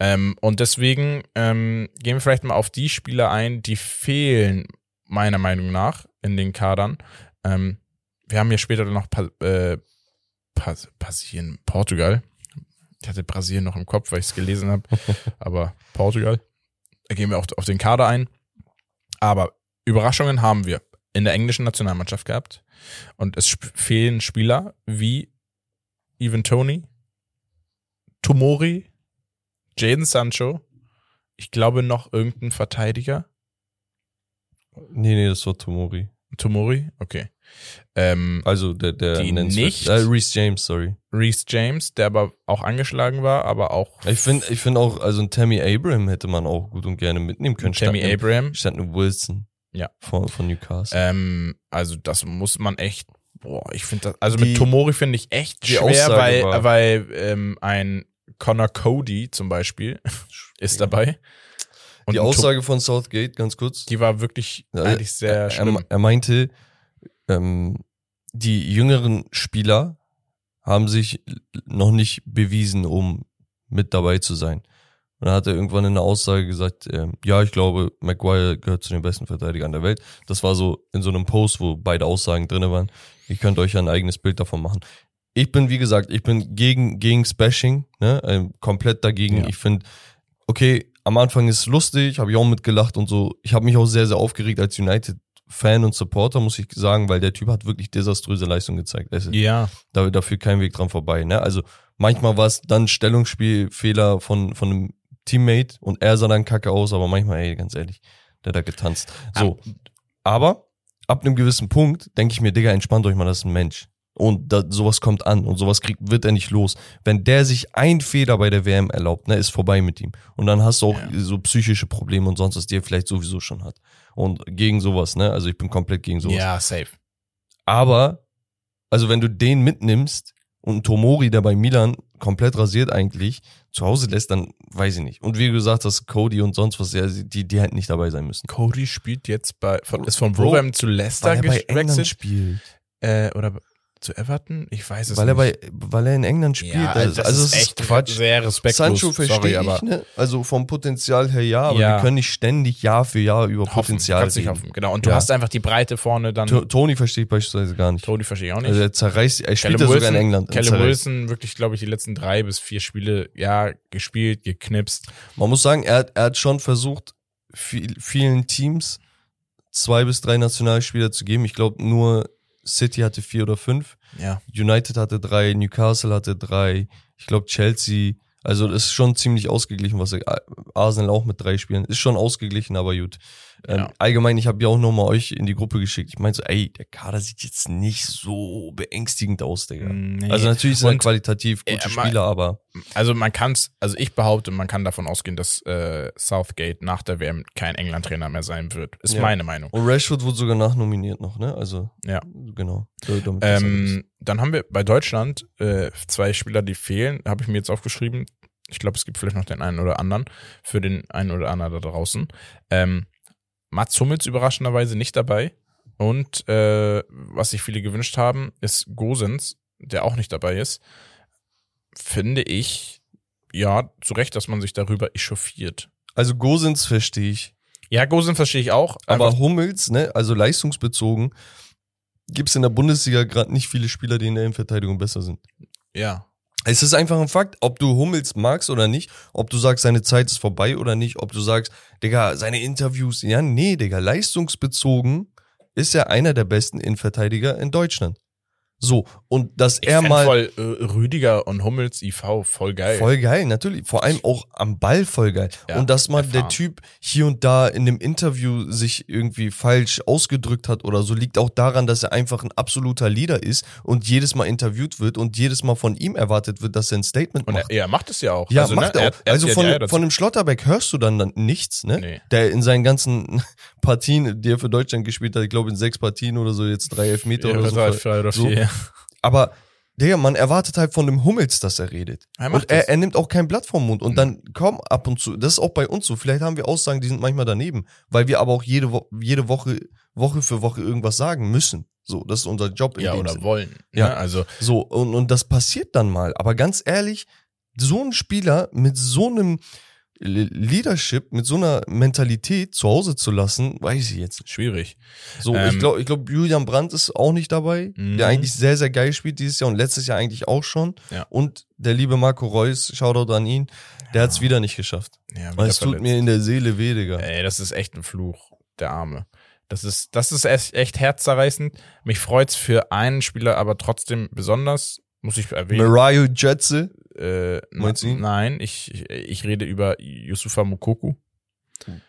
Ähm, und deswegen ähm, gehen wir vielleicht mal auf die Spieler ein, die fehlen, meiner Meinung nach, in den Kadern. Ähm, wir haben hier später dann noch pa äh, Pas Brasilien, Portugal. Ich hatte Brasilien noch im Kopf, weil ich es gelesen habe. (laughs) Aber Portugal. Da gehen wir auch auf den Kader ein. Aber Überraschungen haben wir in der englischen Nationalmannschaft gehabt. Und es sp fehlen Spieler wie Even Tony, Tomori, Jaden Sancho. Ich glaube noch irgendein Verteidiger. Nee, nee, das war Tomori. Tomori, okay. Ähm, Also der, der Die nicht- Äh, Reece James, sorry. Reese James, der aber auch angeschlagen war, aber auch Ich finde ich find auch, also ein Tammy Abraham hätte man auch gut und gerne mitnehmen können. Tammy Abraham. Statt einem Wilson. Ja. Von, von Newcastle. Ähm, also das muss man echt, boah, ich finde das, also Die- mit Tomori finde ich echt schwer, Aussage weil, war- weil ähm, ein Connor Cody zum Beispiel ist dabei. Und die Aussage von Southgate, ganz kurz. die war wirklich Ja, eigentlich sehr er, schlimm. er meinte, ähm, die jüngeren Spieler haben sich noch nicht bewiesen, um mit dabei zu sein. Und dann hat er irgendwann in einer Aussage gesagt, ähm, ja, ich glaube, Maguire gehört zu den besten Verteidigern der Welt. Das war so in so einem Post, wo beide Aussagen drinne waren. Ihr könnt euch ja ein eigenes Bild davon machen. Ich bin, wie gesagt, ich bin gegen, gegen Bashing, ne, ähm, komplett dagegen. Ja. Ich finde, okay, am Anfang ist es lustig, habe ich auch mitgelacht und so. Ich habe mich auch sehr, sehr aufgeregt als United-Fan und Supporter, muss ich sagen, weil der Typ hat wirklich desaströse Leistung gezeigt. Also, Ja. da, dafür kein Weg dran vorbei. Ne? Also manchmal war es dann Stellungsspielfehler von, von einem Teammate und er sah dann kacke aus, aber manchmal, ey, ganz ehrlich, der hat da getanzt. So, aber ab einem gewissen Punkt denke ich mir, Digga, entspannt euch mal, das ist ein Mensch. Und da, sowas kommt an und sowas kriegt, wird er nicht los. Wenn der sich ein Fehler bei der WM erlaubt, ne, ist vorbei mit ihm. Und dann hast du auch Ja. so psychische Probleme und sonst, was die er vielleicht sowieso schon hat. Und gegen sowas, ne? Also ich bin komplett gegen sowas. Ja, safe. Aber, also wenn du den mitnimmst und Tomori, der bei Milan komplett rasiert eigentlich, zu Hause lässt, dann weiß ich nicht. Und wie du gesagt hast, Cody und sonst was, ja, die, die hätten nicht dabei sein müssen. Cody spielt jetzt bei, von, ist von Bro, zu Leicester Weil er bei England gewechselt. spielt. Äh, oder zu Everton? Ich weiß es Weil er, nicht. bei, weil er in England spielt. ja, also, das also ist echt Quatsch. Sehr respektlos. Sancho verstehe Sorry, ich, aber ne? Also vom Potenzial her ja, aber Ja. wir können nicht ständig Jahr für Jahr über hoffen, Potenzial kannst nicht reden. hoffen. Genau. Und du Ja. hast einfach die Breite vorne dann. To- Tony verstehe ich beispielsweise gar nicht. Tony verstehe ich auch nicht. Also er zerreißt, er spielt Callum sogar in England. Er Callum. Wilson wirklich, glaube ich, die letzten drei bis vier Spiele, ja, gespielt, geknipst. Man muss sagen, er, hat- er hat schon versucht, viel, vielen Teams zwei bis drei Nationalspieler zu geben. Ich glaube, nur City hatte vier oder fünf. Ja. United hatte drei, Newcastle hatte drei. Ich glaube, Chelsea. Also das ist schon ziemlich ausgeglichen, was er, Arsenal auch mit drei Spielen. Ist schon ausgeglichen, aber gut. Ähm, Ja. Allgemein, ich habe ja auch nochmal euch in die Gruppe geschickt. Ich meinte so, ey, der Kader sieht jetzt nicht so beängstigend aus, Digga. Nee. Also natürlich sind qualitativ gute äh, mal- Spieler, aber Also man kann's, also ich behaupte, man kann davon ausgehen, dass äh, Southgate nach der WM kein England-Trainer mehr sein wird. Ist Ja. meine Meinung. und Rashford wurde sogar nachnominiert noch, ne? Also Ja. genau. Ähm, dann haben wir bei Deutschland äh, zwei Spieler, die fehlen. Habe ich mir jetzt aufgeschrieben. Ich glaube, es gibt vielleicht noch den einen oder anderen für den einen oder anderen da draußen. Ähm, Mats Hummels überraschenderweise nicht dabei. Und äh, was sich viele gewünscht haben, ist Gosens, der auch nicht dabei ist. Finde ich, ja, zu Recht, dass man sich darüber echauffiert. Also Gosens verstehe ich. Ja, Gosens verstehe ich auch. Aber Hummels, ne, also leistungsbezogen, gibt's in der Bundesliga gerade nicht viele Spieler, die in der Innenverteidigung besser sind. ja. Es ist einfach ein Fakt, ob du Hummels magst oder nicht, ob du sagst, seine Zeit ist vorbei oder nicht, ob du sagst, Digga, seine Interviews, ja, nee, Digga, leistungsbezogen ist er einer der besten Innenverteidiger in Deutschland. So, und dass Ich er mal voll äh, Rüdiger und Hummels IV voll geil. Voll geil, natürlich. Vor allem auch am Ball voll geil. Ja, und dass mal der. Typ hier und da in dem Interview sich irgendwie falsch ausgedrückt hat oder so, liegt auch daran, dass er einfach ein absoluter Leader ist und jedes Mal interviewt wird und jedes Mal von ihm erwartet wird, dass er ein Statement Und macht. er, er macht es ja auch. ja, also, macht ne, er auch. er also von, von dem Schlotterbeck hörst du dann, dann nichts, ne? Nee. Der in seinen ganzen (laughs) Partien, die er für Deutschland gespielt hat, ich glaube in sechs Partien oder so, jetzt drei Elfmeter Ja, oder so. drei, drei oder so. vier. Aber Digga, man erwartet halt von dem Hummels, dass er redet. Er und er, er nimmt auch kein Blatt vom Mund. Und dann komm ab und zu, das ist auch bei uns so. Vielleicht haben wir Aussagen, die sind manchmal daneben, weil wir aber auch jede, Wo jede Woche, Woche für Woche irgendwas sagen müssen. So, das ist unser Job in Ja, oder Sinn. wollen. Ja. Ja. Also, So, und, und das passiert dann mal. Aber ganz ehrlich, so ein Spieler mit so einem Leadership, mit so einer Mentalität zu Hause zu lassen, weiß ich jetzt nicht. schwierig. So, Ähm, ich glaube, ich glaub, Julian Brandt ist auch nicht dabei, Mhm. der eigentlich sehr, sehr geil spielt dieses Jahr und letztes Jahr eigentlich auch schon. Ja. Und der liebe Marco Reus, Shoutout an ihn, der hat's wieder nicht geschafft. Ja, es tut mir in der Seele weh, Digga. Ey, das ist echt ein Fluch, der Arme. Das ist, das ist echt, echt herzzerreißend. Mich freut's für einen Spieler aber trotzdem besonders, muss ich erwähnen. Mariah Jetze, Äh, Meinst du? Nein, ich, ich rede über Yusufa Mukoku.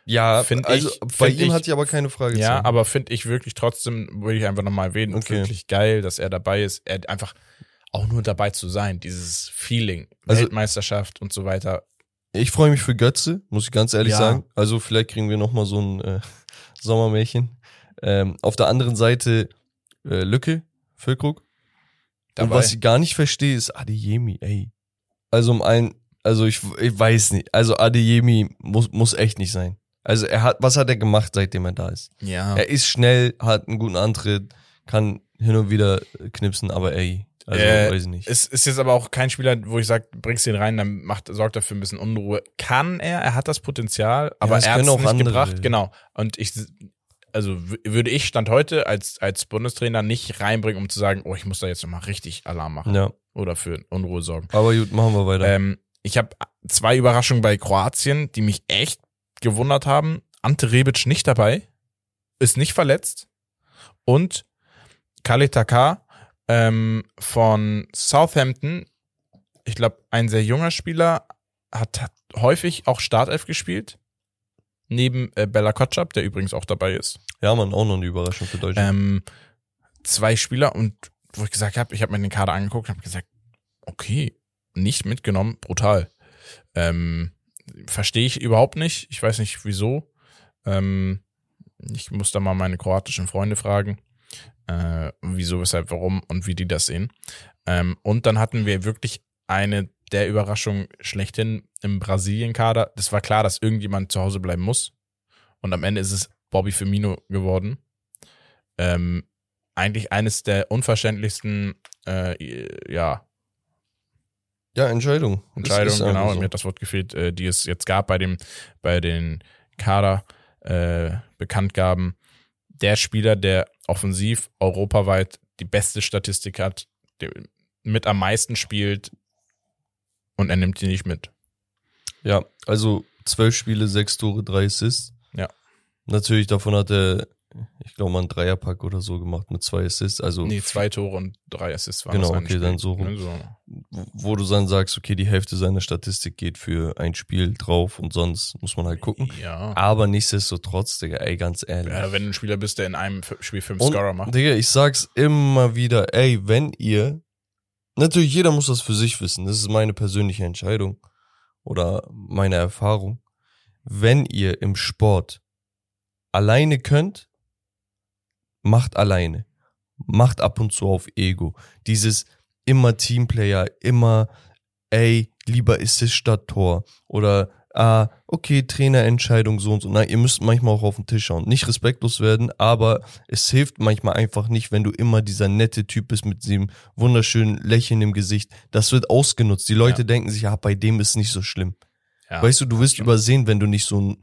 ja, Find also ich- bei find ihm ich- hatte ich aber keine Frage. Ja, aber finde ich wirklich trotzdem, würde ich einfach nochmal erwähnen, Okay. wirklich geil, dass er dabei ist. Er einfach auch nur dabei zu sein, dieses Feeling, Also- Weltmeisterschaft und so weiter. Ich freue mich für Götze, muss ich ganz ehrlich Ja. sagen. Also vielleicht kriegen wir noch mal so ein äh, (laughs) Sommermärchen. Ähm, auf der anderen Seite äh, Lücke, Füllkrug. Und was ich gar nicht verstehe, ist Adeyemi, ey. Also um einen, also ich, ich weiß nicht. Also Adeyemi muss, muss echt nicht sein. Also er hat, was hat er gemacht, seitdem er da ist? Ja. Er ist schnell, hat einen guten Antritt, kann hin und wieder knipsen, aber ey, also Äh, weiß ich nicht. Es ist jetzt aber auch kein Spieler, wo ich sage, bringst den rein, dann macht, sorgt er für ein bisschen Unruhe. Kann er, er hat das Potenzial, aber es er hat es nicht andere. gebracht. Genau. Und ich, also würde ich Stand heute als, als Bundestrainer nicht reinbringen, um zu sagen, oh, ich muss da jetzt nochmal richtig Alarm machen ja, oder für Unruhe sorgen. aber gut, machen wir weiter. Ähm, ich habe zwei Überraschungen bei Kroatien, die mich echt gewundert haben. Ante Rebic nicht dabei, ist nicht verletzt und Khalid Takar ähm, von Southampton, ich glaube, ein sehr junger Spieler, hat, hat häufig auch Startelf gespielt. Neben äh, Bella Kotschap, der übrigens auch dabei ist. Ja, man, auch noch eine Überraschung für Deutschland. Ähm, zwei Spieler und wo ich gesagt habe, ich habe mir den Kader angeguckt und habe gesagt, okay, nicht mitgenommen, brutal. Ähm, Verstehe ich überhaupt nicht. Ich weiß nicht wieso. Ähm, ich muss da mal meine kroatischen Freunde fragen, äh, wieso, weshalb, warum und wie die das sehen. Ähm, und dann hatten wir wirklich eine der Überraschungen schlechthin im Brasilien-Kader. Das war klar, dass irgendjemand zu Hause bleiben muss. Und am Ende ist es Bobby Firmino geworden. Ähm, eigentlich eines der unverständlichsten, äh, ja, ja, Entscheidung. Entscheidung, Das ist genau, so. mir hat das Wort gefehlt, äh, die es jetzt gab bei dem, bei den Kader äh, Bekanntgaben. Der Spieler, der offensiv europaweit die beste Statistik hat, der mit am meisten spielt und er nimmt die nicht mit. Ja, also zwölf Spiele, sechs Tore, drei Assists. Ja. Natürlich, davon hat er, ich glaube mal einen Dreierpack oder so gemacht mit zwei Assists. Also Nee, zwei Tore und drei Assists waren Genau, okay, Spiel. dann so rum. Ne, so. wo du dann sagst, okay, die Hälfte seiner Statistik geht für ein Spiel drauf und sonst muss man halt gucken. Ja. Aber nichtsdestotrotz, Digga, ey, ganz ehrlich. ja. Wenn du ein Spieler bist, der in einem Spiel fünf Und, Scorer macht. Digga, ich sag's immer wieder, ey, wenn ihr, natürlich jeder muss das für sich wissen, das ist meine persönliche Entscheidung oder meine Erfahrung. Wenn ihr im Sport alleine könnt, macht alleine. Macht ab und zu auf Ego. Dieses immer Teamplayer, immer, ey, lieber Assist statt Tor oder ah, okay, Trainerentscheidung so und so. Nein, ihr müsst manchmal auch auf den Tisch schauen. Nicht respektlos werden, aber es hilft manchmal einfach nicht, wenn du immer dieser nette Typ bist mit diesem wunderschönen Lächeln im Gesicht. Das wird ausgenutzt. Die Leute Ja. denken sich, ja, bei dem ist nicht so schlimm. Ja. Weißt du, du wirst stimmt. übersehen, wenn du nicht so ein,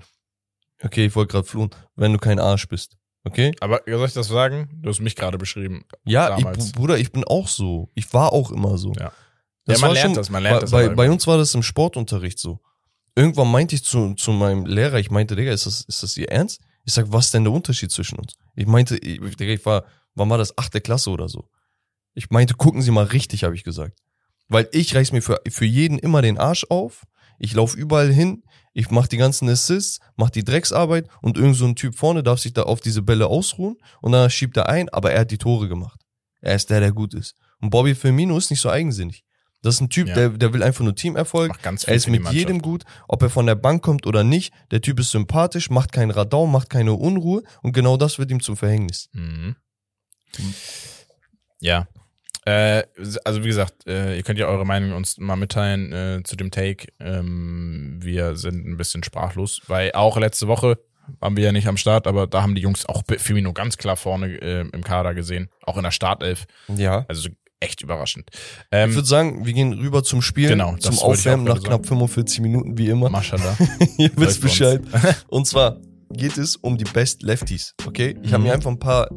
okay, ich wollte gerade flohen, wenn du kein Arsch bist. Okay? Aber soll ich das sagen? Du hast mich gerade beschrieben. Ja, ich. Bruder, ich bin auch so. Ich war auch immer so. Ja. Das ja, man lernt schon- das, man lernt bei, das. bei, bei uns war das im Sportunterricht so. Irgendwann meinte ich zu, zu meinem Lehrer, ich meinte, Digga, ist das, ist das Ihr Ernst? Ich sag, was ist denn der Unterschied zwischen uns? Ich meinte, ich, Digga, ich war, wann war das? Achte Klasse oder so. Ich meinte, gucken Sie mal richtig, habe ich gesagt. Weil ich reiß mir für, für jeden immer den Arsch auf. Ich laufe überall hin. Ich mache die ganzen Assists, mach die Drecksarbeit und irgend so ein Typ vorne darf sich da auf diese Bälle ausruhen und dann schiebt er ein, aber er hat die Tore gemacht. Er ist der, der gut ist. Und Bobby Firmino ist nicht so eigensinnig. Das ist ein Typ, Ja. der, der will einfach nur Teamerfolg. Er ist mit jedem gut, ob er von der Bank kommt oder nicht. Der Typ ist sympathisch, macht keinen Radau, macht keine Unruhe und genau das wird ihm zum Verhängnis. Mhm. Ja. Äh, also wie gesagt, äh, ihr könnt ja eure Meinung uns mal mitteilen äh, zu dem Take. Ähm, wir sind ein bisschen sprachlos, weil auch letzte Woche waren wir ja nicht am Start, aber da haben die Jungs auch Firmino ganz klar vorne äh, im Kader gesehen, auch in der Startelf. Ja. Also echt überraschend. Ich Ähm, würde sagen, wir gehen rüber zum Spiel, Genau, zum ich Aufwärmen nach knapp 45 Minuten, wie immer. Maschallah. (laughs) Ihr wisst Bescheid. (laughs) Und zwar geht es um die Best Lefties, okay? Ich habe Mhm. mir einfach ein paar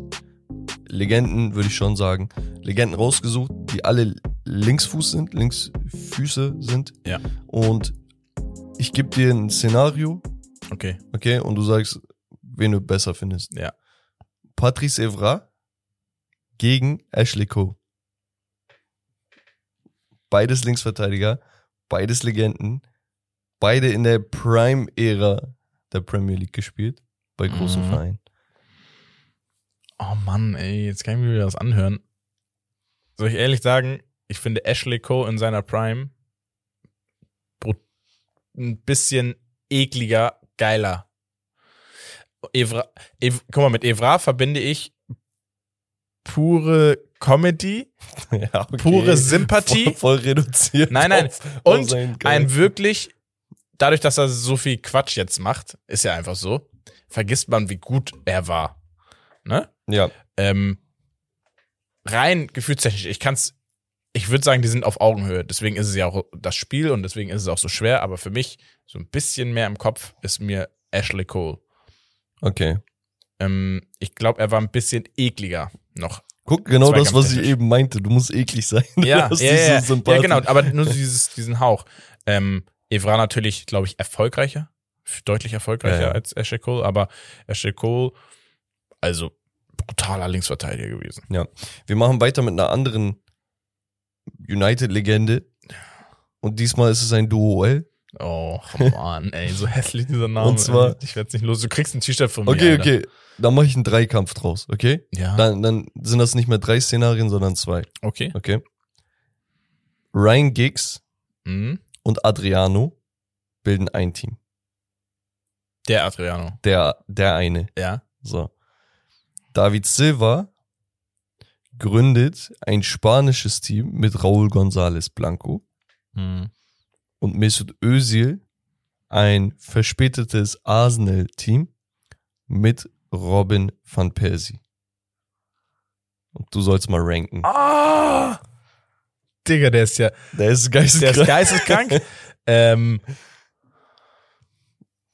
Legenden, würde ich schon sagen, Legenden rausgesucht, die alle Linksfuß sind, Linksfüße sind. Ja. Und ich gebe dir ein Szenario, Okay. okay? Und du sagst, wen du besser findest. Ja. Patrice Evra gegen Ashley Cole. Beides Linksverteidiger, beides Legenden, beide in der Prime-Ära der Premier League gespielt, bei großen Mhm. Vereinen. Oh Mann, ey, jetzt kann ich mir wieder was anhören. Soll ich ehrlich sagen, ich finde Ashley Cole in seiner Prime ein bisschen ekliger, geiler. Evra, Ev, guck mal, mit Evra verbinde ich pure Comedy, (laughs) ja, okay. pure Sympathie. Voll, voll reduziert. Nein, nein. auf- Und ein wirklich, dadurch, dass er so viel Quatsch jetzt macht, ist ja einfach so, vergisst man, wie gut er war. Ne? Ja, ähm, rein gefühlstechnisch, ich kann's, ich würde sagen, die sind auf Augenhöhe. Deswegen ist es ja auch das Spiel und deswegen ist es auch so schwer. Aber für mich so ein bisschen mehr im Kopf ist mir Ashley Cole. okay. Ähm, ich glaube, er war ein bisschen ekliger noch. Guck, genau das, was ich eben meinte. Du musst eklig sein. (laughs) Ja, ja, nicht so ja, ja, genau. Aber nur dieses, diesen Hauch. Ähm, Evra natürlich, glaube ich, erfolgreicher, deutlich erfolgreicher Ja, ja. als Ashley Cole, aber Ashley Cole, also brutaler Linksverteidiger gewesen. Wir machen weiter mit einer anderen United-Legende. Und diesmal ist es ein Duo-L. Oh, Mann, ey, so hässlich dieser Name. Und zwar- ey. ich werd's nicht los. Du kriegst ein T-Shirt von mir. Okay, Alter. okay. Dann mache ich einen Dreikampf draus, okay? Ja, Dann, dann sind das nicht mehr drei Szenarien, sondern zwei, okay. okay? Ryan Giggs Mhm. und Adriano bilden ein Team. Der Adriano. Der, der eine. Ja. So. David Silva gründet ein spanisches Team mit Raúl González Blanco Mhm. und Mesut Özil ein verspätetes Arsenal-Team mit Robin van Persie. Und du sollst mal ranken. Ah! Digga, der ist ja, Der ist der ist geisteskrank. geisteskrank. (laughs) ähm,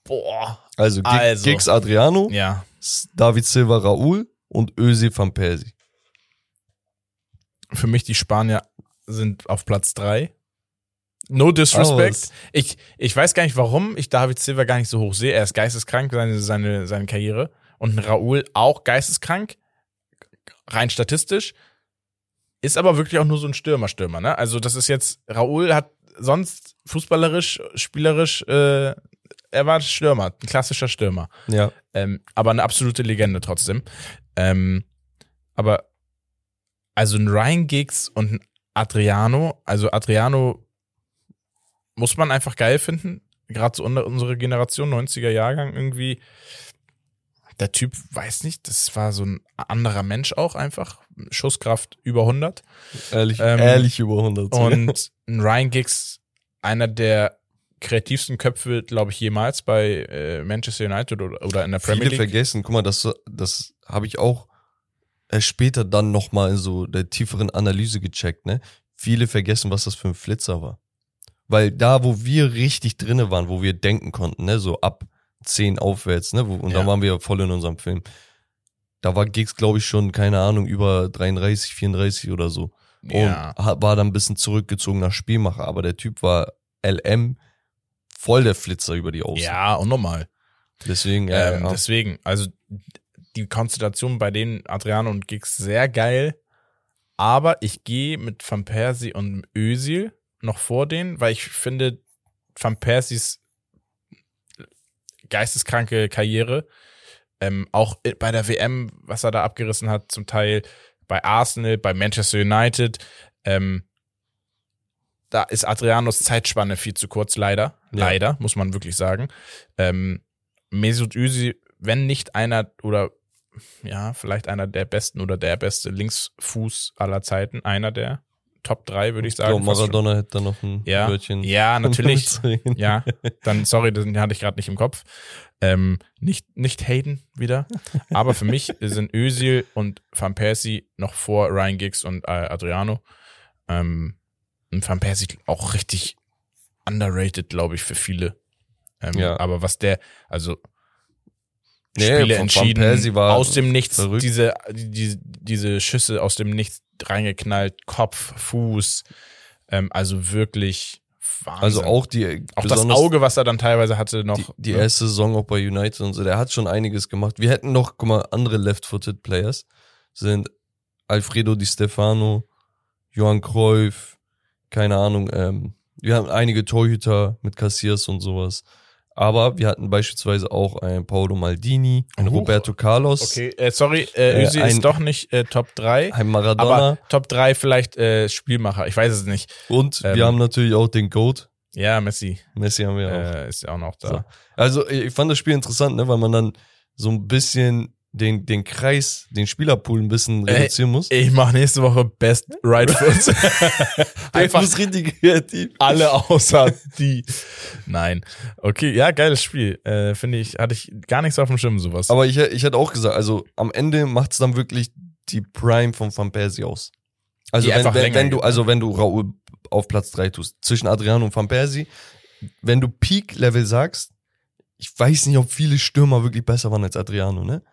boah. Also, Gig, Also. Adriano, Ja. David Silva Raúl und Özil van Persie. Für mich die Spanier sind auf Platz drei. No disrespect. Ich, ich weiß gar nicht, warum ich David Silva gar nicht so hoch sehe. Er ist geisteskrank, seine, seine, seine Karriere. Und Raúl auch geisteskrank. Rein statistisch. Ist aber wirklich auch nur so ein Stürmer-Stürmer, ne? Also, das ist jetzt, Raúl hat sonst fußballerisch, spielerisch, äh, er war Stürmer, ein klassischer Stürmer. Ja. Ähm, aber eine absolute Legende trotzdem. Ähm, aber also ein Ryan Giggs und ein Adriano, also Adriano muss man einfach geil finden. Gerade so unter unsere Generation, 90er Jahrgang irgendwie. Der Typ, weiß nicht, das war so ein anderer Mensch auch einfach. Schusskraft über 100. Ehrlich, Ähm, ehrlich über 100. Und (laughs) ein Ryan Giggs, einer der kreativsten Köpfe, glaube ich, jemals bei äh, Manchester United oder, oder in der Premier Viele League. vergessen, guck mal, das, das habe ich auch erst später dann nochmal in so der tieferen Analyse gecheckt, ne? Viele vergessen, was das für ein Flitzer war. Weil da, wo wir richtig drinne waren, wo wir denken konnten, ne, so ab 10 aufwärts, ne, wo, und Ja. da waren wir voll in unserem Film. Da war Giggs, glaube ich, schon, keine Ahnung, über 33, 34 oder so. Ja. Und war dann ein bisschen zurückgezogen nach Spielmacher, aber der Typ war LM, voll der Flitzer über die Außen. Ja, unnormal. Deswegen, ja, ähm, ja. Deswegen, also die Konstellation bei denen Adriano und Giggs sehr geil. Aber ich gehe mit Van Persie und Özil noch vor denen, weil ich finde, Van Persies geisteskranke Karriere, ähm, auch bei der WM, was er da abgerissen hat, zum Teil bei Arsenal, bei Manchester United, ähm, da ist Adrianos Zeitspanne viel zu kurz, leider. Ja. Leider, muss man wirklich sagen. Ähm, Mesut Özil, wenn nicht einer oder ja, vielleicht einer der besten oder der beste Linksfuß aller Zeiten, einer der Top 3, würde ich Ich sagen. glaube, fast schon. Maradona hätte da noch ein Ja, Wörtchen. ja, (laughs) natürlich. Ja, dann, sorry, den hatte ich gerade nicht im Kopf. Ähm, nicht, nicht Hayden wieder. Aber für mich (laughs) sind Özil und Van Persie noch vor Ryan Giggs und äh, Adriano. Ähm, und Van Persie auch richtig underrated, glaube ich, für viele. Ähm, Ja. Aber was der, also Nee, Spiele entschieden, aus dem Nichts, verrückt. diese, die, diese Schüsse aus dem Nichts reingeknallt, Kopf, Fuß, ähm, also wirklich Wahnsinn. Also auch die Auch das Auge, was er dann teilweise hatte, noch. die, die ne? erste Saison auch bei United und so, der hat schon einiges gemacht. Wir hätten noch, guck mal, andere Left-Footed Players sind Alfredo Di Stefano, Johann Cruyff, keine Ahnung, ähm, wir haben einige Torhüter mit Cassiers und sowas. Aber wir hatten beispielsweise auch einen Paolo Maldini, einen Huch. Roberto Carlos, Okay, äh, sorry, äh, Äh, Özil ein- ist doch nicht äh, Top 3, einen Maradona aber Top 3 vielleicht äh, Spielmacher, ich weiß es nicht. und ähm, wir haben natürlich auch den Goat. Ja, Messi Messi haben wir auch. äh, ist ja auch noch da. So. Also ich fand das Spiel interessant, ne, weil man dann so ein bisschen den, den Kreis, den Spielerpool ein bisschen Ey, reduzieren muss. Ich mache nächste Woche Best Right (laughs) Foot. Einfach Einfach richtig kreativ. alle außer die. Nein. Okay, ja, geiles Spiel. Äh, Finde ich, hatte ich gar nichts auf dem Schirm, sowas. Aber ich, ich hätte auch gesagt, also am Ende macht's dann wirklich die Prime von Van Persie aus. Also Die wenn, wenn, wenn du, ne? also wenn du Raoul auf Platz drei tust, zwischen Adriano und Van Persie, wenn du Peak-Level sagst, ich weiß nicht, ob viele Stürmer wirklich besser waren als Adriano, ne?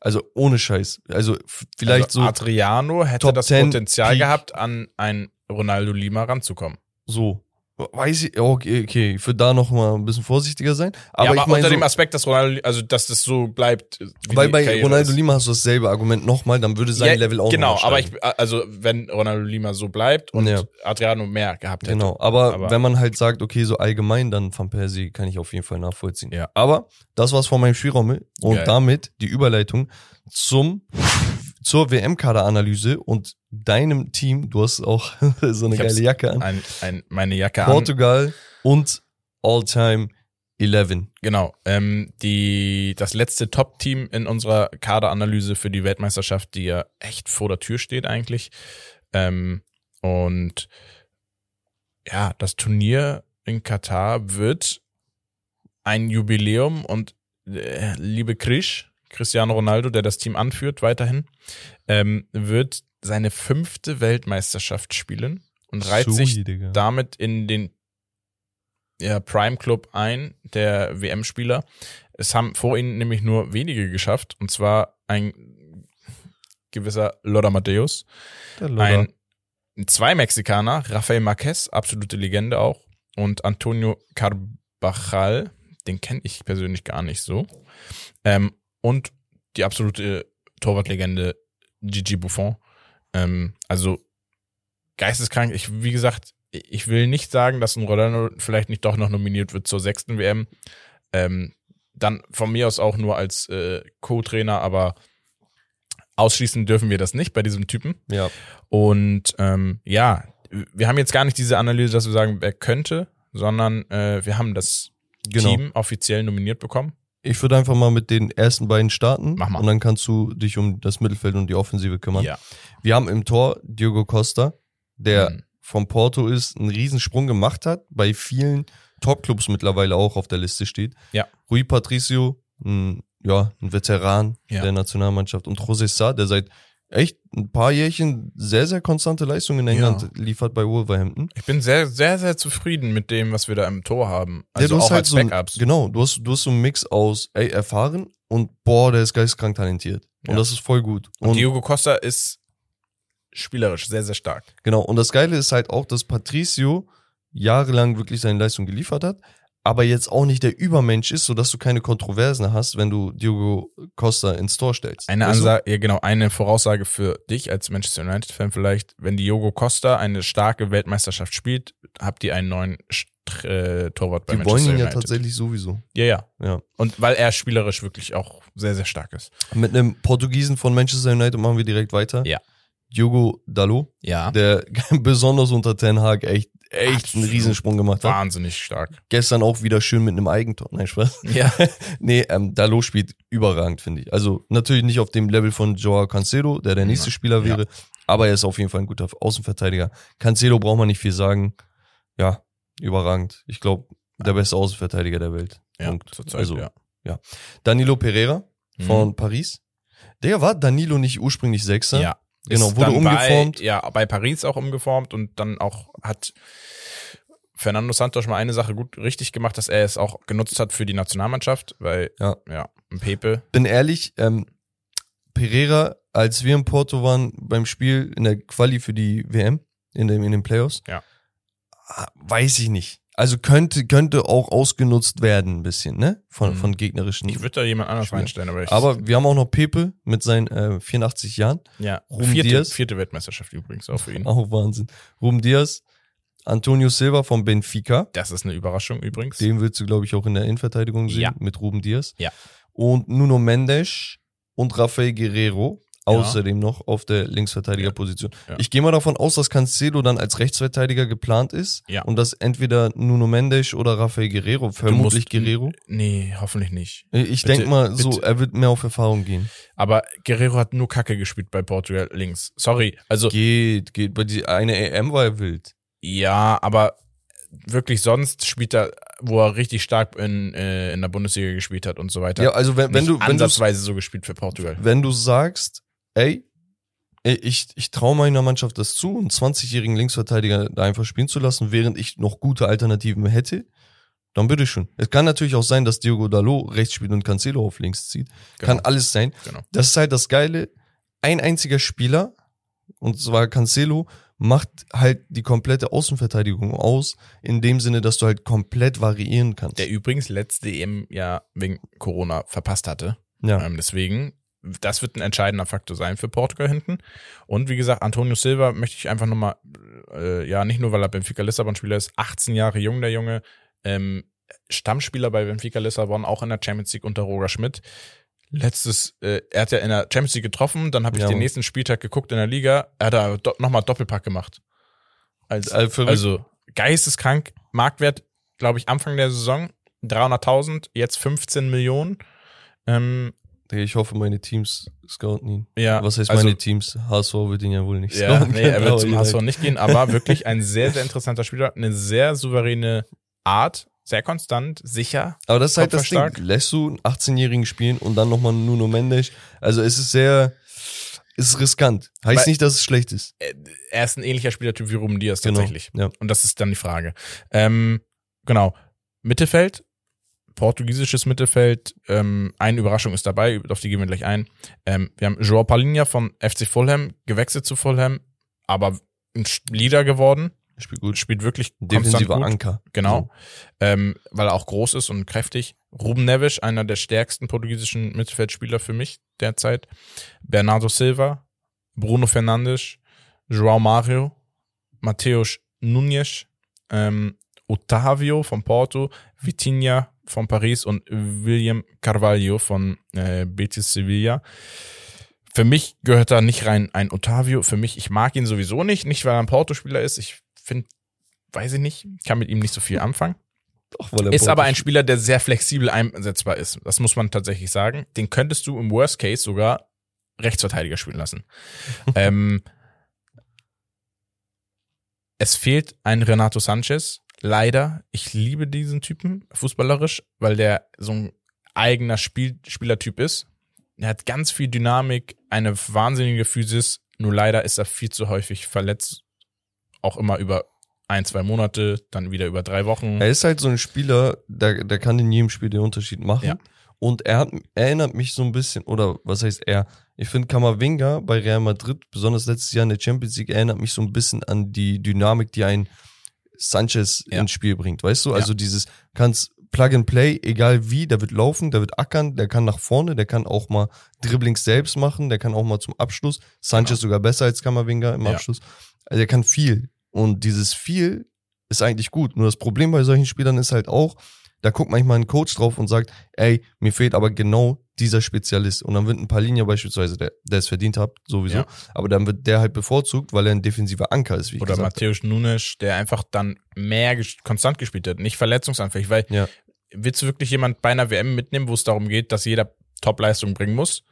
Also ohne Scheiß. Also vielleicht also so, Adriano hätte Top das 10 Potenzial Peak. gehabt, an ein Ronaldo Lima ranzukommen. so. Weiß ich, okay, okay, ich würde da noch mal ein bisschen vorsichtiger sein. Aber, ja, aber ich meine, unter so, dem Aspekt, dass Ronaldo, also dass das so bleibt. wie weil bei Karriere Ronaldo ist. Lima hast du dasselbe Argument nochmal, dann würde sein Ja, Level auch Genau, aber ich, also wenn Ronaldo Lima so bleibt und Ja. Adriano mehr gehabt hätte. Genau, aber, Aber- wenn man halt sagt, okay, so allgemein, dann Van Persie kann ich auf jeden Fall nachvollziehen. Ja. Aber das war's von meinem Spielraum und Geil. damit die Überleitung zum zur WM-Kaderanalyse und deinem Team. Du hast auch (laughs) so eine Ich geile Jacke an. Ein, ein, meine Jacke an. Portugal und All-Time 11. Genau. Ähm, die, das letzte Top-Team in unserer Kaderanalyse für die Weltmeisterschaft, die ja echt vor der Tür steht eigentlich. Ähm, und ja, das Turnier in Katar wird ein Jubiläum und äh, liebe Krisch, Cristiano Ronaldo, der das Team anführt weiterhin, ähm, wird seine fünfte Weltmeisterschaft spielen und reiht sich Sui, Digga. damit in den ja, Prime Club ein, der WM-Spieler. Es haben vor ihnen nämlich nur wenige geschafft, und zwar ein gewisser Matthäus, Der Lothar. ein zwei Mexikaner, Rafael Marquez, absolute Legende auch, und Antonio Carbajal, den kenne ich persönlich gar nicht so, ähm, und die absolute Torwartlegende Gigi Buffon. Ähm, also geisteskrank. Ich, wie gesagt, ich will nicht sagen, dass ein Ronaldo vielleicht nicht doch noch nominiert wird zur sechsten WM. Ähm, dann von mir aus auch nur als äh, Co-Trainer, aber ausschließen dürfen wir das nicht bei diesem Typen. ja. Und ähm, ja, wir haben jetzt gar nicht diese Analyse, dass wir sagen, wer könnte, sondern äh, wir haben das Genau. Team offiziell nominiert bekommen. Ich würde einfach mal mit den ersten beiden starten Mach mal. und dann kannst du dich um das Mittelfeld und die Offensive kümmern. Ja. Wir haben im Tor Diogo Costa, der Mhm. vom Porto ist, einen Riesensprung gemacht hat, bei vielen Topclubs mittlerweile auch auf der Liste steht. Ja. Rui Patricio, ein, ja, ein Veteran Ja. der Nationalmannschaft und José Sá, der seit echt ein paar Jährchen sehr, sehr konstante Leistungen in Ja. England liefert bei Wolverhampton. Ich bin sehr, sehr, sehr zufrieden mit dem, was wir da im Tor haben. Ja, Also du hast auch halt als so ein, Backups. Genau, du hast, du hast so einen Mix aus, ey, erfahren und boah, der ist geisteskrank talentiert. Und Ja. das ist voll gut. Und Diogo Costa ist spielerisch sehr, sehr stark. Genau, und das Geile ist halt auch, dass Patricio jahrelang wirklich seine Leistung geliefert hat, aber jetzt auch nicht der Übermensch ist, sodass du keine Kontroversen hast, wenn du Diogo Costa ins Tor stellst. Eine Weißt du? Ansage, ja genau, eine Voraussage für dich als Manchester United-Fan vielleicht, wenn Diogo Costa eine starke Weltmeisterschaft spielt, habt ihr einen neuen äh, Torwart bei Die wollen Manchester ihn ja tatsächlich sowieso. Ja, ja. Ja. Und weil er spielerisch wirklich auch sehr, sehr stark ist. Mit einem Portugiesen von Manchester United machen wir direkt weiter. Ja. Diogo Dalot, Ja. der (laughs) besonders unter Ten Hag echt, echt einen Absolut. Riesensprung gemacht hat. Wahnsinnig stark. Gestern auch wieder schön mit einem Eigentor. Nein, Spaß. Ja. (laughs) Nee, ähm, Dalot spielt überragend, finde ich. Also natürlich nicht auf dem Level von Joao Cancelo, der der nächste Ja. Spieler wäre, aber er ist auf jeden Fall ein guter Außenverteidiger. Cancelo braucht man nicht viel sagen. Ja, überragend. Ich glaube, der beste Außenverteidiger der Welt. Ja, Punkt. zurzeit, also ja. Danilo Pereira von Mhm. Paris. Der war Danilo nicht ursprünglich Sechster. Ja. Genau, wurde dann umgeformt. Bei, ja, bei Paris auch umgeformt und dann auch hat Fernando Santos mal eine Sache gut richtig gemacht, dass er es auch genutzt hat für die Nationalmannschaft, weil, Ja. ja, ein Pepe, Bin ehrlich, ähm, Pereira, als wir in Porto waren beim Spiel in der Quali für die WM, in, dem, in den Playoffs, Ja. ah, weiß ich nicht. Also könnte, könnte auch ausgenutzt werden ein bisschen, ne? Von, Mhm. von gegnerischen. ich würde da jemand anders Spieler. reinstellen, aber ich, Aber wir haben auch noch Pepe mit seinen äh, 84 Jahren. ja, Ruben vierte, Diaz. vierte Weltmeisterschaft übrigens auch für ihn. (laughs) Auch Wahnsinn. Ruben Diaz, Antonio Silva von Benfica. Das ist eine Überraschung übrigens. Den willst du, glaube ich, auch in der Innenverteidigung sehen Ja. mit Ruben Diaz. Ja. Und Nuno Mendes und Rafael Guerrero. Ja. Außerdem noch auf der Linksverteidigerposition. Ja. Ich gehe mal davon aus, dass Cancelo dann als Rechtsverteidiger geplant ist. Ja. Und dass entweder Nuno Mendes oder Rafael Guerrero, vermutlich musst- Guerrero. Nee, hoffentlich nicht. Ich denke mal, so, bitte. er wird mehr auf Erfahrung gehen. Aber Guerrero hat nur Kacke gespielt bei Portugal links. Sorry. Also, Geht, geht. Bei die eine EM war er wild. ja, aber wirklich sonst spielt er, wo er richtig stark in, äh, in der Bundesliga gespielt hat und so weiter. Ja, also wenn, wenn du, wenn du, ansatzweise so gespielt für Portugal. wenn du sagst, ey, ich, ich traue meiner Mannschaft das zu, einen 20-jährigen Linksverteidiger da einfach spielen zu lassen, während ich noch gute Alternativen hätte, dann bitte schon. Es kann natürlich auch sein, dass Diogo Dalot rechts spielt und Cancelo auf links zieht. Kann Genau. alles sein. Genau. Das ist halt das Geile. Ein einziger Spieler, und zwar Cancelo, macht halt die komplette Außenverteidigung aus, in dem Sinne, dass du halt komplett variieren kannst. Der übrigens letzte EM ja wegen Corona verpasst hatte. ja. Ähm, deswegen, das wird ein entscheidender Faktor sein für Portugal hinten. Und wie gesagt, Antonio Silva möchte ich einfach nochmal, äh, ja, nicht nur, weil er Benfica Lissabon-Spieler ist, 18 Jahre jung, der Junge, ähm, Stammspieler bei Benfica Lissabon, auch in der Champions League unter Roger Schmidt. Letztes, äh, er hat ja in der Champions League getroffen, dann habe ich Ja, den nächsten Spieltag geguckt in der Liga, er hat da do nochmal Doppelpack gemacht. Als, Äh, verrückt. also geisteskrank, Marktwert, glaube ich, Anfang der Saison 300.000, jetzt 15 Millionen. Ähm, Ich hoffe, meine Teams scouten ihn. ja, Was heißt also, meine Teams? HSV wird ihn ja wohl nicht Ja, scouten. nee, er wird zum HSV nicht gehen, aber (laughs) wirklich ein sehr, sehr interessanter Spieler, eine sehr souveräne Art, sehr konstant, sicher. Aber das ist halt das Ding. Lässt du einen 18-Jährigen spielen und dann nochmal Nuno Mendes. Also es ist sehr, es ist riskant. Heißt Weil- nicht, dass es schlecht ist. Äh, Er ist ein ähnlicher Spielertyp wie Ruben Diaz Genau. tatsächlich. Ja. Und das ist dann die Frage. Ähm, genau. Mittelfeld, portugiesisches Mittelfeld, ähm, eine Überraschung ist dabei, auf die gehen wir gleich ein. Ähm, wir haben Joao Palinha von FC Fulham, gewechselt zu Fulham, aber ein Leader geworden, Spielt gut. spielt wirklich Defensiver gut. Anker. Genau. Ähm, weil er auch groß ist und kräftig. Ruben Neves, einer der stärksten portugiesischen Mittelfeldspieler für mich derzeit. Bernardo Silva, Bruno Fernandes, João Mario, Mateus Nunes, ähm, Otavio von Porto, Vitinha von Paris und William Carvalho von äh, Betis Sevilla. Für mich gehört da nicht rein ein Otavio. Für mich, ich mag ihn sowieso nicht. Nicht, weil er ein Porto-Spieler ist. Ich finde, weiß ich nicht, kann mit ihm nicht so viel anfangen. Doch, weil er Ist aber ein Spieler, der sehr flexibel einsetzbar ist. Das muss man tatsächlich sagen. Den könntest du im Worst Case sogar Rechtsverteidiger spielen lassen. (laughs) ähm, es fehlt ein Renato Sanchez. Leider. Ich liebe diesen Typen fußballerisch, weil der so ein eigener Spiel Spielertyp ist. Er hat ganz viel Dynamik, eine wahnsinnige Physis. Nur leider ist er viel zu häufig verletzt. Auch immer über ein, zwei Monate, dann wieder über drei Wochen. Er ist halt so ein Spieler, der, der kann in jedem Spiel den Unterschied machen. Ja. Und er hat, erinnert mich so ein bisschen, oder was heißt er? Ich finde Kamavinga bei Real Madrid, besonders letztes Jahr in der Champions League, erinnert mich so ein bisschen an die Dynamik, die ein Sanchez Ja. ins Spiel bringt. Weißt du? Ja. Also dieses, kannst Plug and Play, egal wie, der wird laufen, der wird ackern, der kann nach vorne, der kann auch mal Dribblings selbst machen, der kann auch mal zum Abschluss. Sanchez sogar besser als Kamavinga im Ja. Abschluss. Also der kann viel. Und dieses viel ist eigentlich gut. Nur das Problem bei solchen Spielern ist halt auch, da guckt manchmal ein Coach drauf und sagt, ey, mir fehlt aber genau dieser Spezialist. Und dann wird ein Palinha beispielsweise, der, der es verdient hat, sowieso, Ja. aber dann wird der halt bevorzugt, weil er ein defensiver Anker ist, wie ich Oder Matthäus Nunes, der einfach dann mehr ges konstant gespielt hat, nicht verletzungsanfällig, weil Ja. willst du wirklich jemand bei einer WM mitnehmen, wo es darum geht, dass jeder Top-Leistung bringen muss,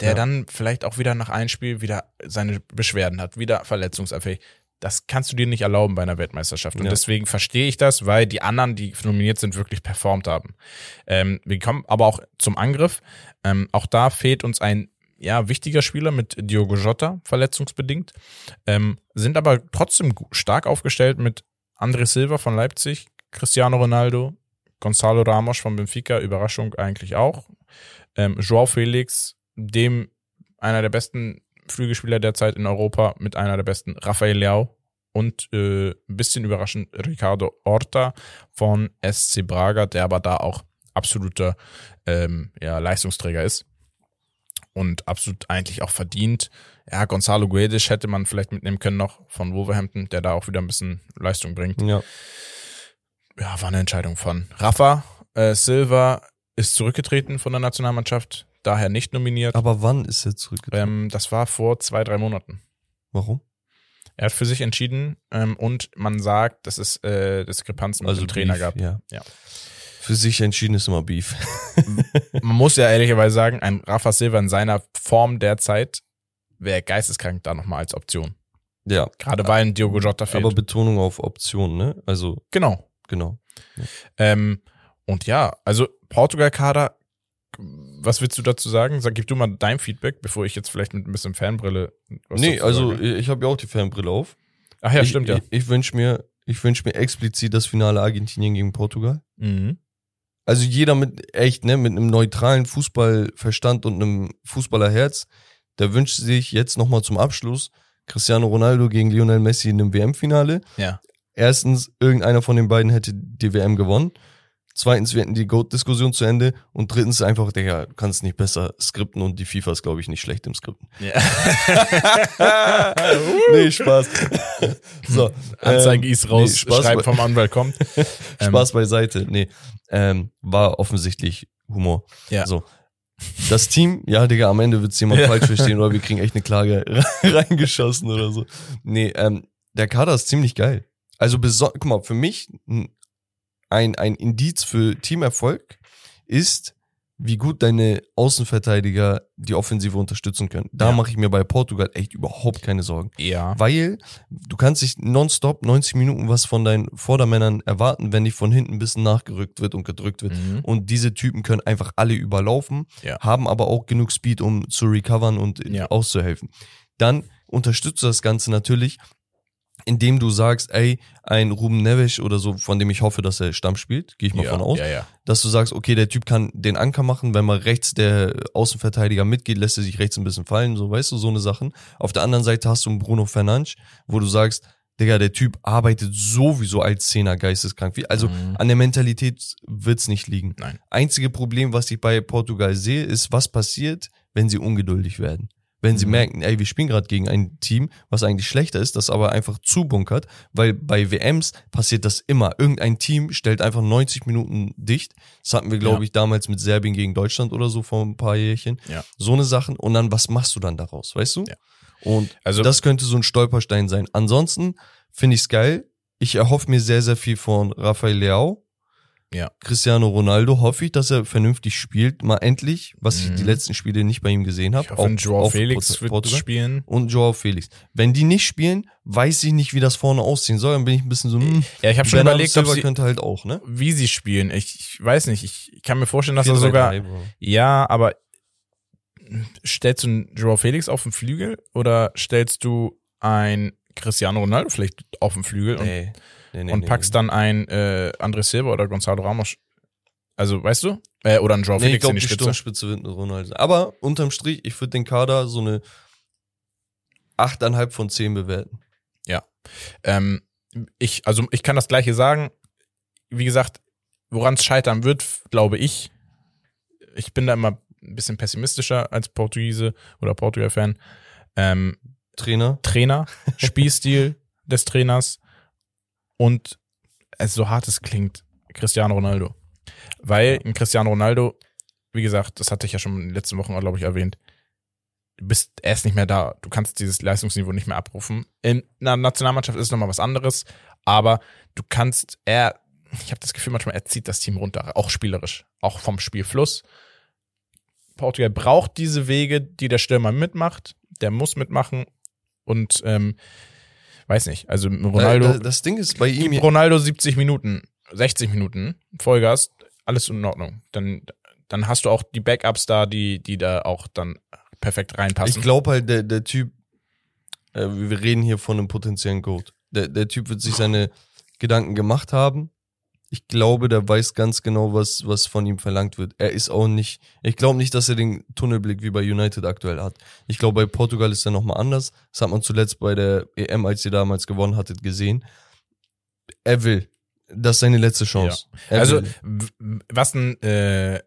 der Ja. dann vielleicht auch wieder nach einem Spiel wieder seine Beschwerden hat, wieder verletzungsanfällig. Das kannst du dir nicht erlauben bei einer Weltmeisterschaft. Und Ja. deswegen verstehe ich das, weil die anderen, die nominiert sind, wirklich performt haben. Ähm, wir kommen aber auch zum Angriff. Ähm, auch da fehlt uns ein ja, wichtiger Spieler mit Diogo Jota, verletzungsbedingt. Ähm, sind aber trotzdem stark aufgestellt mit André Silva von Leipzig, Cristiano Ronaldo, Gonzalo Ramos von Benfica, Überraschung eigentlich auch. Ähm, Joao Felix, dem einer der besten Flügelspieler derzeit in Europa, mit einer der besten Rafael Leao und äh, ein bisschen überraschend Ricardo Horta von SC Braga, der aber da auch absoluter ähm, ja, Leistungsträger ist und absolut eigentlich auch verdient. Ja, Gonzalo Guedes hätte man vielleicht mitnehmen können noch von Wolverhampton, der da auch wieder ein bisschen Leistung bringt. Ja. Ja, war eine Entscheidung von Rafa. Äh, Silva ist zurückgetreten von der Nationalmannschaft, daher nicht nominiert. Aber wann ist er zurückgetreten? Ähm, das war vor zwei, drei Monaten. Warum? Er hat für sich entschieden ähm, und man sagt, dass es äh, Diskrepanzen mit dem Trainer Beef, gab. Ja. Ja. Für sich entschieden ist immer Beef. Man muss ja ehrlicherweise sagen, ein Rafa Silva in seiner Form derzeit wäre geisteskrank da nochmal als Option. ja. Gerade weil ein Diogo Jota fehlt. Aber Betonung auf Option, ne? Also, genau. genau. Ähm, und ja, also Portugal-Kader, was willst du dazu sagen? Sag, gib du mal dein Feedback, bevor ich jetzt vielleicht mit ein bisschen Fanbrille was nee, also sage. ich habe ja auch die Fanbrille auf. Ach ja, ich, stimmt ja. Ich, ich wünsche mir, ich wünsch mir explizit das Finale Argentinien gegen Portugal. Mhm. Also jeder mit echt, ne, mit einem neutralen Fußballverstand und einem Fußballerherz, der wünscht sich jetzt nochmal zum Abschluss, Cristiano Ronaldo gegen Lionel Messi in einem WM-Finale. Ja. Erstens, irgendeiner von den beiden hätte die WM gewonnen. Zweitens, wir hätten die Goat-Diskussion zu Ende. Und drittens einfach, Digga, du kannst nicht besser skripten und die FIFA ist, glaube ich, nicht schlecht im Skripten. ja. (laughs) nee, Spaß. (laughs) so, Anzeige ähm, ist raus, nee, Spaß, Schreiben bei- vom Anwalt kommt. (laughs) Ähm, Spaß beiseite. Nee, ähm, war offensichtlich Humor. Ja. So. Das Team, ja, Digga, am Ende wird's jemand Ja. falsch verstehen oder wir kriegen echt eine Klage reingeschossen oder so. Nee, ähm, der Kader ist ziemlich geil. Also, guck mal, für mich n- ein, ein Indiz für Teamerfolg ist, wie gut deine Außenverteidiger die Offensive unterstützen können. Da Ja. mache ich mir bei Portugal echt überhaupt keine Sorgen. Ja. Weil du kannst dich nonstop 90 Minuten was von deinen Vordermännern erwarten, wenn nicht von hinten ein bisschen nachgerückt wird und gedrückt wird. Mhm. Und diese Typen können einfach alle überlaufen, Ja. haben aber auch genug Speed, um zu recovern und Ja. auszuhelfen. Dann unterstützt du das Ganze natürlich, indem du sagst, ey, ein Ruben Neves oder so, von dem ich hoffe, dass er Stamm spielt, gehe ich mal ja, von aus, Ja, ja. dass du sagst, okay, der Typ kann den Anker machen, wenn mal rechts der Außenverteidiger mitgeht, lässt er sich rechts ein bisschen fallen, so weißt du, so eine Sachen. Auf der anderen Seite hast du einen Bruno Fernandes, wo du sagst, Digga, der Typ arbeitet sowieso als Zehner geisteskrank. Also Mhm. an der Mentalität wird's nicht liegen. Nein. Einzige Problem, was ich bei Portugal sehe, ist, was passiert, wenn sie ungeduldig werden. Wenn sie Mhm. merken, ey, wir spielen gerade gegen ein Team, was eigentlich schlechter ist, das aber einfach zubunkert, weil bei WMs passiert das immer. Irgendein Team stellt einfach 90 Minuten dicht. Das hatten wir, glaube Ja. ich, damals mit Serbien gegen Deutschland oder so vor ein paar Jährchen. Ja. So eine Sachen. Und dann, was machst du dann daraus, weißt du? Ja. Und Also, das könnte so ein Stolperstein sein. Ansonsten finde ich's geil. Ich erhoffe mir sehr, sehr viel von Rafael Leao. Ja. Cristiano Ronaldo hoffe ich, dass er vernünftig spielt. Mal endlich, was ich Mhm. die letzten Spiele nicht bei ihm gesehen habe. ich hoffe, Joao Felix wird Portugal. spielen. Und Joao Felix. Wenn die nicht spielen, weiß ich nicht, wie das vorne aussehen soll. Dann bin ich ein bisschen so, hm, Ja, ich habe schon überlegt, ob sie, könnte halt auch, ne? wie sie spielen. Ich, ich weiß nicht. Ich kann mir vorstellen, dass er 4-3-3, sogar. Ja, aber stellst du einen Joao Felix auf den Flügel oder stellst du ein Cristiano Ronaldo vielleicht auf den Flügel und, Nee. Nee, und packst dann ein äh, André Silva oder Gonzalo Ramos? Also, weißt du? Äh, oder ein Joao Nee, ich Felix glaube, in die die Spitze. Sturmspitze wird Ronaldo sein. Aber unterm Strich, ich würde den Kader so eine 8,5 von 10 bewerten. Ähm, ich, also ich kann das gleiche sagen. Wie gesagt, woran es scheitern wird, glaube ich. Ich bin da immer ein bisschen pessimistischer als Portugiese oder Portugal-Fan. Ähm, Trainer. Trainer, (laughs) Spielstil des Trainers und es so hart es klingt, Cristiano Ronaldo. Weil ein Cristiano Ronaldo, wie gesagt, das hatte ich ja schon in den letzten Wochen, glaube ich, erwähnt, du bist erst nicht mehr da. Du kannst dieses Leistungsniveau nicht mehr abrufen. In einer Nationalmannschaft ist es nochmal was anderes, aber du kannst, er, ich habe das Gefühl, manchmal er zieht das Team runter, auch spielerisch, auch vom Spielfluss. Portugal braucht diese Wege, die der Stürmer mitmacht, der muss mitmachen und ähm, weiß nicht, also Ronaldo, Äh, Das Ding ist bei ihm, Ronaldo 70 Minuten, 60 Minuten, Vollgas, alles in Ordnung. Dann, dann hast du auch die Backups da, die, die da auch dann perfekt reinpassen. ich glaube halt, der, der Typ, äh, wir reden hier von einem potenziellen Goat. Der, der Typ wird sich seine Gedanken gemacht haben. Ich glaube, der weiß ganz genau, was, was von ihm verlangt wird. Er ist auch nicht, ich glaube nicht, dass er den Tunnelblick wie bei United aktuell hat. Ich glaube, bei Portugal ist er nochmal anders. Das hat man zuletzt bei der EM, als ihr damals gewonnen hattet, gesehen. Er will. Das ist seine letzte Chance. Er also, was ein äh,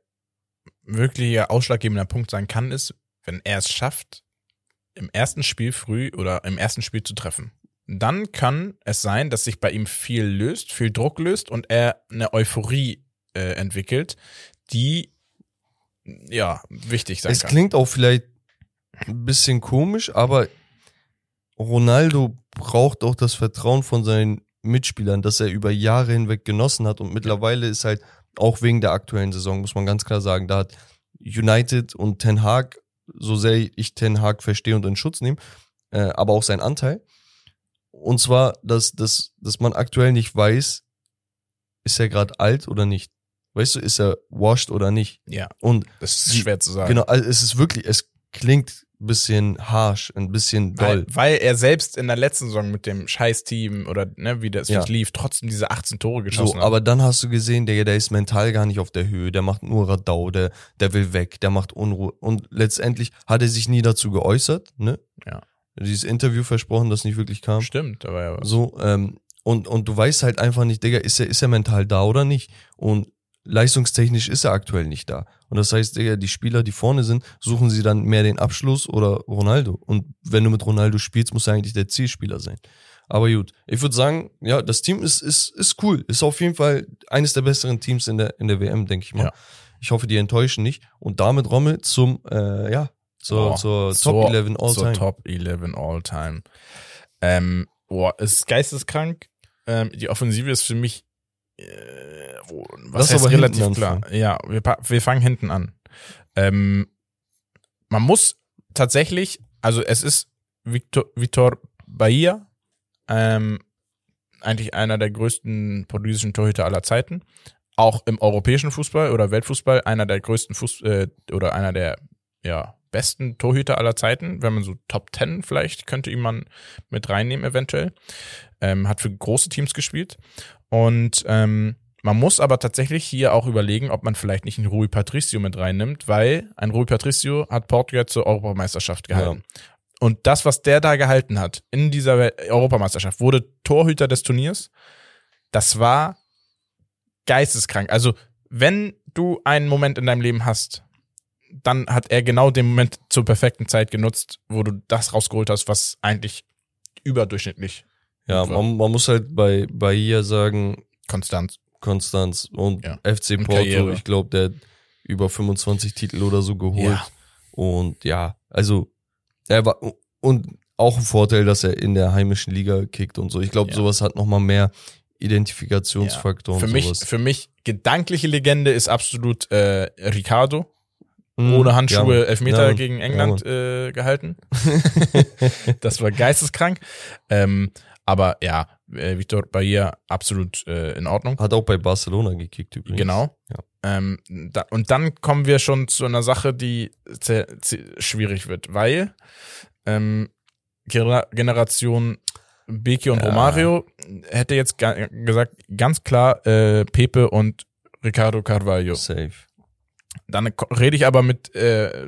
wirklicher ausschlaggebender Punkt sein kann, ist, wenn er es schafft, im ersten Spiel früh oder im ersten Spiel zu treffen. Dann kann es sein, dass sich bei ihm viel löst, viel Druck löst und er eine Euphorie äh, entwickelt, die ja wichtig sein Es kann. klingt auch vielleicht ein bisschen komisch, aber Ronaldo braucht auch das Vertrauen von seinen Mitspielern, das er über Jahre hinweg genossen hat. Und mittlerweile ist halt auch wegen der aktuellen Saison, muss man ganz klar sagen, da hat United und Ten Hag, so sehr ich Ten Hag verstehe und in Schutz nehme, äh, aber auch sein Anteil. Und zwar, dass, dass, dass man aktuell nicht weiß, ist er gerade alt oder nicht. Weißt du, ist er washed oder nicht? ja, Und das ist schwer zu sagen. Genau, also es ist wirklich, es klingt ein bisschen harsh, ein bisschen Weil, doll. weil er selbst in der letzten Saison mit dem Scheiß-Team oder ne, wie das Ja. lief, trotzdem diese 18 Tore geschossen So, hat. aber dann hast du gesehen, der, der ist mental gar nicht auf der Höhe, der macht nur Radau, der, der will weg, der macht Unruhe. Und letztendlich hat er sich nie dazu geäußert, ne? Ja. Dieses Interview versprochen, das nicht wirklich kam. Stimmt, war ja. So, ähm, und, und du weißt halt einfach nicht, Digga, ist er, ist er mental da oder nicht? Und leistungstechnisch ist er aktuell nicht da. Und das heißt, Digga, die Spieler, die vorne sind, suchen sie dann mehr den Abschluss oder Ronaldo. Und wenn du mit Ronaldo spielst, muss er eigentlich der Zielspieler sein. Aber gut, ich würde sagen, ja, das Team ist, ist, ist cool. Ist auf jeden Fall eines der besseren Teams in der, in der WM, denke ich mal. Ja. Ich hoffe, die enttäuschen nicht. Und damit Rommel zum, äh, ja, zur, Oh, zur Top 11 All zur Time. Top 11 All Time. Ähm, boah, ist geisteskrank. Ähm, die Offensive ist für mich, äh, wo, was Lass heißt relativ klar. anfangen. Ja, wir, wir fangen hinten an. Ähm, man muss tatsächlich, also es ist Victor, Vitor Bahia, ähm, eigentlich einer der größten portugiesischen Torhüter aller Zeiten. Auch im europäischen Fußball oder Weltfußball einer der größten Fuß äh, oder einer der ja, besten Torhüter aller Zeiten. Wenn man so Top 10 vielleicht könnte ihn man mit reinnehmen eventuell. Ähm, hat für große Teams gespielt. Und ähm, man muss aber tatsächlich hier auch überlegen, ob man vielleicht nicht einen Rui Patricio mit reinnimmt, weil ein Rui Patricio hat Portugal zur Europameisterschaft gehalten. Und das, was der da gehalten hat in dieser Europameisterschaft, wurde Torhüter des Turniers. Das war geisteskrank. Also, wenn du einen Moment in deinem Leben hast, dann hat er genau den Moment zur perfekten Zeit genutzt, wo du das rausgeholt hast, was eigentlich überdurchschnittlich Ja, man, man muss halt bei Bahia sagen, konstant. Konstanz und Ja. FC Und Porto, Karriere. ich glaube, der hat über 25 Titel oder so geholt. Ja. Und ja, also er war und auch ein Vorteil, dass er in der heimischen Liga kickt und so. Ich glaube, Ja. sowas hat nochmal mehr Identifikationsfaktor Für und mich, sowas. für mich gedankliche Legende ist absolut äh, Ricardo. Mhm. Ohne Handschuhe Ja, Elfmeter ja, gegen ja, England äh, gehalten. (laughs) das war geisteskrank. Ähm, aber ja, äh, Victor Bahia absolut äh, in Ordnung. Hat auch bei Barcelona gekickt übrigens. Genau. Ja. Ähm, da, und dann kommen wir schon zu einer Sache, die schwierig wird, weil ähm, Gener- Generation Beki und Ja. Romario hätte jetzt ga gesagt, ganz klar äh, Pepe und Ricardo Carvalho. Safe. Dann rede ich aber mit äh,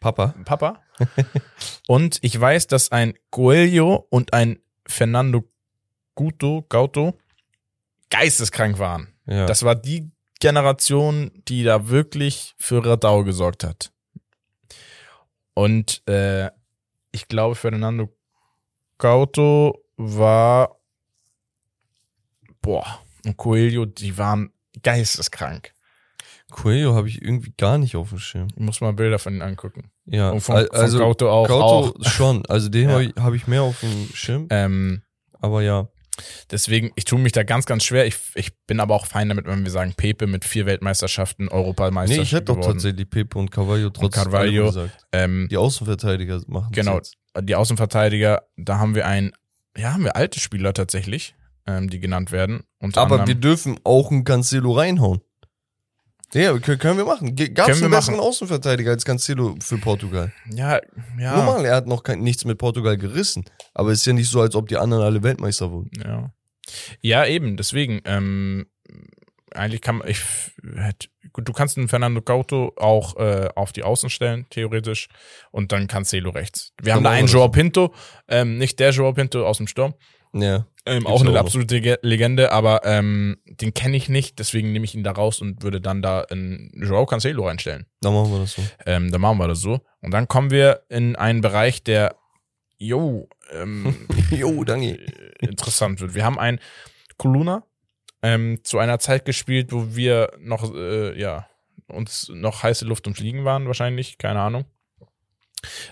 Papa? Papa. (laughs) und ich weiß, dass ein Coelho und ein Fernando Guto, Gauto geisteskrank waren. Ja. Das war die Generation, die da wirklich für Radau gesorgt hat. Und äh, ich glaube, Fernando Gauto war boah, und Coelho, die waren geisteskrank. Coelho habe ich irgendwie gar nicht auf dem Schirm. Ich muss mal Bilder von ihnen angucken. Ja, Und von, al- von Gauto auch. auch. Gauto schon. Also den (laughs) Ja. habe ich, hab ich mehr auf dem Schirm. Ähm, Aber ja, Deswegen, ich tue mich da ganz, ganz schwer. Ich, ich bin aber auch fein damit, wenn wir sagen, Pepe mit vier Weltmeisterschaften, nee, Europameisterschaften. ich hätte doch tatsächlich Pepe und Carvalho trotzdem Carvalho, gesagt. Ähm, Die Außenverteidiger machen Genau, jetzt. die Außenverteidiger, da haben wir ein, ja, haben wir alte Spieler tatsächlich, ähm, die genannt werden. Aber wir dürfen auch einen Cancelo reinhauen. Ja, können, wir machen. Gab es einen besseren machen. Außenverteidiger als Cancelo für Portugal? ja, ja, Normal, er hat noch kein, nichts mit Portugal gerissen. Aber es ist ja nicht so, als ob die anderen alle Weltmeister wurden. ja, ja, eben. Deswegen, ähm, eigentlich kann man, ich, du kannst einen Fernando Gauto auch äh, auf die Außen stellen, theoretisch, und dann Cancelo rechts. Wir haben da einen Joao. Pinto, ähm, nicht der Joao Pinto aus dem Sturm, Ja. Ähm, auch eine absolute Ge- Legende, aber ähm, den kenne ich nicht, deswegen nehme ich ihn da raus und würde dann da einen Joao Cancelo reinstellen. Dann machen wir das so. Ähm, dann machen wir das so. Und dann kommen wir in einen Bereich, der, jo, ähm, (laughs) Jo, danke. äh, interessant wird. Wir haben einen Kuluna ähm, zu einer Zeit gespielt, wo wir noch, äh, ja, uns noch heiße Luft ums Liegen waren, wahrscheinlich, keine Ahnung.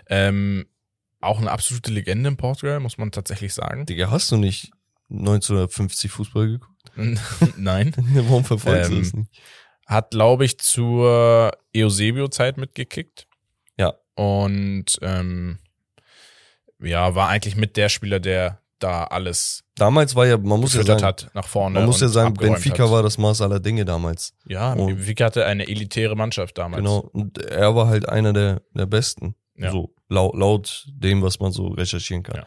Ähm, auch eine absolute Legende in Portugal, muss man tatsächlich sagen. Digga, hast du nicht 1950 Fußball geguckt? (laughs) Nein. (laughs) Warum verfolgst Ähm, du das nicht? Hat, glaube ich, zur Eusebio-Zeit mitgekickt. Ja. Und ähm, ja, war eigentlich mit der Spieler, der da alles Damals war ja, man muss ja sagen, hat nach vorne. man muss ja sagen, Benfica hat. war das Maß aller Dinge damals. Ja, und- Benfica hatte eine elitäre Mannschaft damals. Genau. Und er war halt einer der, der Besten. Ja. So, laut, laut dem, was man so recherchieren kann. Ja.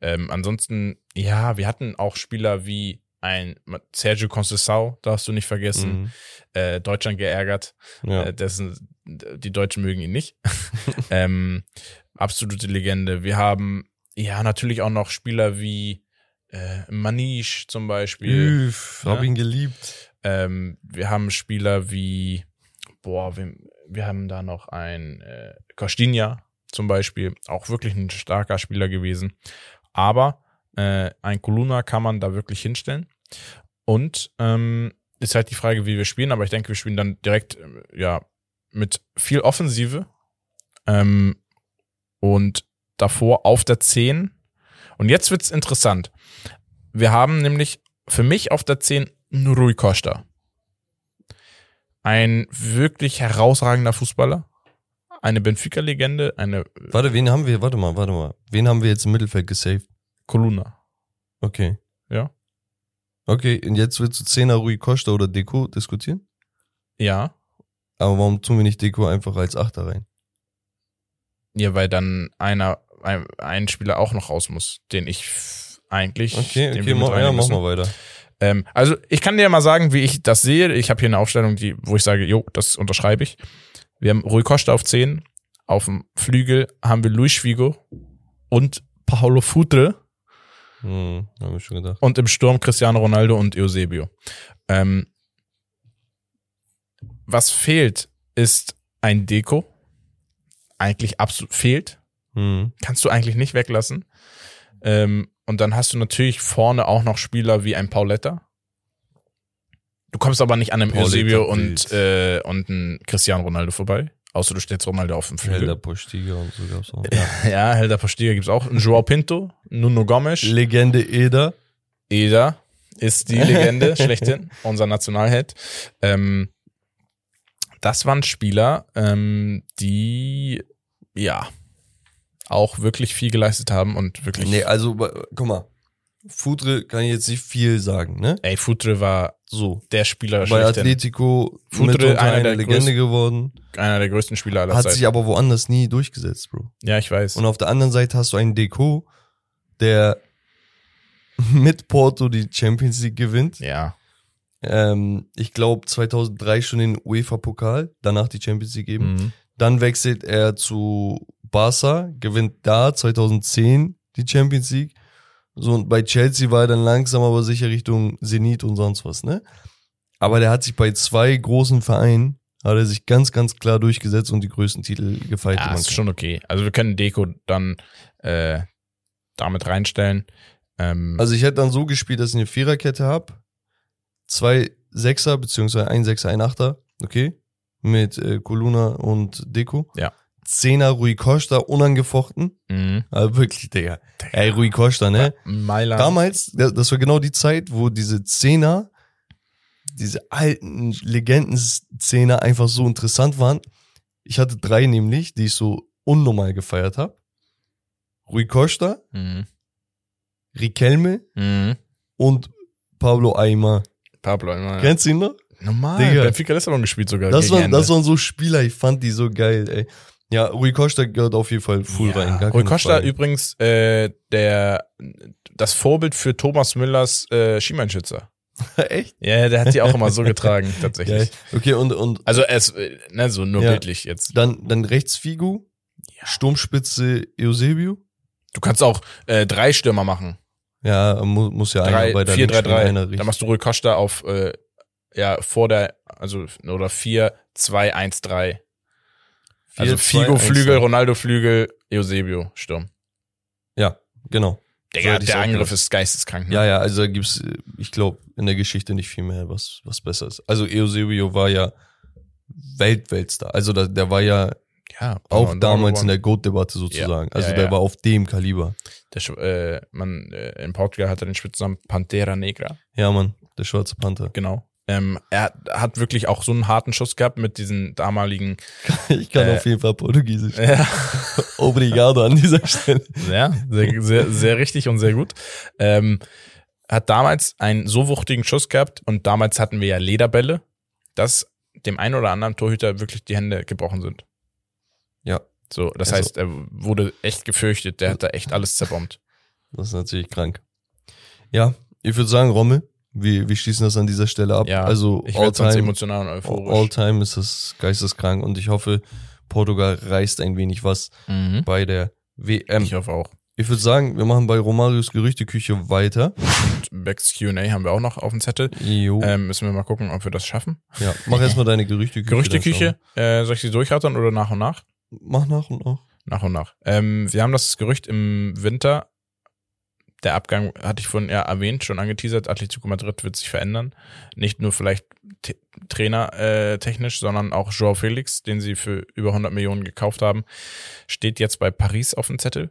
Ähm, ansonsten, ja, wir hatten auch Spieler wie ein Sergio Conceição, darfst du nicht vergessen, Mhm. äh, Deutschland geärgert. Ja. Äh, dessen, die Deutschen mögen ihn nicht. (laughs) ähm, absolute Legende. Wir haben ja, natürlich auch noch Spieler wie äh, Manish zum Beispiel. Üff, hab Ja. ihn geliebt. Ähm, wir haben Spieler wie, boah, wir, wir haben da noch ein äh, Kostinja zum Beispiel, auch wirklich ein starker Spieler gewesen. Aber äh, ein Koluna kann man da wirklich hinstellen. Und ähm, ist halt die Frage, wie wir spielen, aber ich denke, wir spielen dann direkt äh, ja mit viel Offensive ähm, und davor auf der 10. Und jetzt wird's interessant. Wir haben nämlich für mich auf der 10 Rui Costa. Ein wirklich herausragender Fußballer. Eine Benfica-Legende, eine Warte, wen haben wir? Warte mal, warte mal. Wen haben wir jetzt im Mittelfeld gesaved? Coluna. Okay. Ja. Okay, und jetzt willst du Zehner Rui Costa oder Deko diskutieren? Ja. Aber warum tun wir nicht Deko einfach als Achter rein? Ja, weil dann einer, ein, ein Spieler auch noch raus muss, den ich eigentlich. Okay, okay, wir mach, ja, reinnehmen mach müssen. mal weiter. Ähm, also ich kann dir mal sagen, wie ich das sehe. Ich habe hier eine Aufstellung, die, wo ich sage, jo, das unterschreibe ich. Wir haben Rui Costa auf 10. Auf dem Flügel haben wir Luis Figo und Paolo Futre. Hm, haben wir schon gedacht. und im Sturm Cristiano Ronaldo und Eusebio. Ähm, was fehlt, ist ein Deko. Eigentlich absolut fehlt. Hm. Kannst du eigentlich nicht weglassen. Ähm, und dann hast du natürlich vorne auch noch Spieler wie ein Pauletta. Du kommst aber nicht an einem Pauletta Eusebio und, äh, und ein Cristiano Ronaldo vorbei. Außer du stellst Ronaldo auf dem Helder Flügel. Postiga und so gab's auch. (laughs) Ja, Helder Postiga gibt's auch. Ein Joao Pinto, Nuno Gomes. Legende Eder. Eder ist die Legende (laughs) schlechthin, unser Nationalheld. Ähm, das waren Spieler, ähm, die ja auch wirklich viel geleistet haben und wirklich. Nee, also, guck mal. Futre kann ich jetzt nicht viel sagen, ne? Ey, Futre war So. der Spieler Bei. Atletico Futre, einer eine der Legende geworden. Einer der größten Spieler aller Hat Zeiten. sich aber woanders nie durchgesetzt, Bro. Ja, ich weiß. Und auf der anderen Seite hast du einen Deko, der (laughs) mit Porto die Champions League gewinnt. ja. Ähm, ich glaube 2003 schon den UEFA-Pokal, danach die Champions League eben. Mhm. Dann wechselt er zu Barca, gewinnt da 2010 die Champions League. So, und bei Chelsea war er dann langsam aber sicher Richtung Zenit und sonst was, ne? Aber der hat sich bei zwei großen Vereinen, hat er sich ganz, ganz klar durchgesetzt und die größten Titel gefeiert. Ja, ist kann. schon okay. Also wir können Deko dann äh, damit reinstellen. Ähm, Also ich hätte dann so gespielt, dass ich eine Viererkette hab, zwei Sechser, beziehungsweise ein Sechser, ein Achter, okay? Mit äh, Coluna und Deko. Ja. Zehner Rui Costa, unangefochten. mhm. Aber wirklich, Digga. Ey, Rui Costa, ne? Mailand. Damals, das war genau die Zeit, wo diese Zehner, diese alten Legenden-Zehner einfach so interessant waren. Ich hatte drei nämlich, die ich so unnormal gefeiert habe. Rui Costa, Mhm. Riquelme Mhm. und Pablo Aymar. Pablo, immer. Kennst du ihn noch? Normal. Digga. Benfica Lissabon gespielt sogar. Das waren, das waren so Spieler, ich fand die so geil, ey. Ja, Rui Costa gehört auf jeden Fall full ja. rein. Rui Costa Frage. übrigens äh, der das Vorbild für Thomas Müllers äh, Schienbeinschützer. (laughs) Echt? Ja, der hat sie auch immer so getragen, (laughs) tatsächlich. Geil. Okay, und, und Also es, äh, ne, so nur Ja. bildlich jetzt. dann, dann rechts Figu, Ja. Sturmspitze Eusebio. Du kannst auch äh, drei Stürmer machen. Ja, mu muss ja einer Drei, bei vier, links drei, spielen, drei. einer Dann machst du Rui Costa auf äh, ja vor der, also oder vier, zwei, eins, drei. Also Figo Flügel. Ronaldo Flügel, Eusebio Sturm. Ja, genau. Digga, ich's der Angriff ist geisteskrank. Ne? Ja, ja, also da gibt's, ich glaube, in der Geschichte nicht viel mehr, was, was besser ist. Also Eusebio war ja Weltweltstar. Also da, der war ja ja auch damals in der GOAT-Debatte sozusagen. Ja, Also ja, der ja. war auf dem Kaliber. Der, äh, man, äh, in Portugal hat er den Spitznamen Pantera Negra, Ja, Mann, der schwarze Panther. genau. Ähm, er hat, wirklich auch so einen harten Schuss gehabt mit diesen damaligen. (laughs) Ich kann Äh, auf jeden Fall Portugiesisch. Ja, (laughs) Obrigado an dieser Stelle. ja sehr, sehr, sehr richtig und sehr gut. Ähm, hat damals einen so wuchtigen Schuss gehabt und damals hatten wir ja Lederbälle, dass dem einen oder anderen Torhüter wirklich die Hände gebrochen sind. Ja, So, das Also- heißt, er wurde echt gefürchtet, der hat da echt alles zerbombt. das ist natürlich krank. Ja, ich würde sagen, Rommel, wir, wir schließen das an dieser Stelle ab. Ja, also Ich sonst all-time emotional und euphorisch. all time ist das geisteskrank und ich hoffe, Portugal reißt ein wenig was Mhm. bei der WM. Ich hoffe auch. Ich würde sagen, wir machen bei Romarios Gerüchteküche weiter. Und Becks Q&A haben wir auch noch auf dem Zettel. Jo. Ähm, müssen wir mal gucken, ob wir das schaffen. ja, mach erstmal deine (laughs) Gerüchteküche. Gerüchteküche, äh, soll ich sie durchrattern oder nach und nach? Mach nach und nach. Nach und nach. Ähm, wir haben das Gerücht im Winter. Der Abgang hatte ich vorhin ja erwähnt, schon angeteasert. Atletico Madrid wird sich verändern. Nicht nur vielleicht Trainer äh, technisch, sondern auch Joao Felix, den sie für über 100 Millionen gekauft haben, steht jetzt bei Paris auf dem Zettel.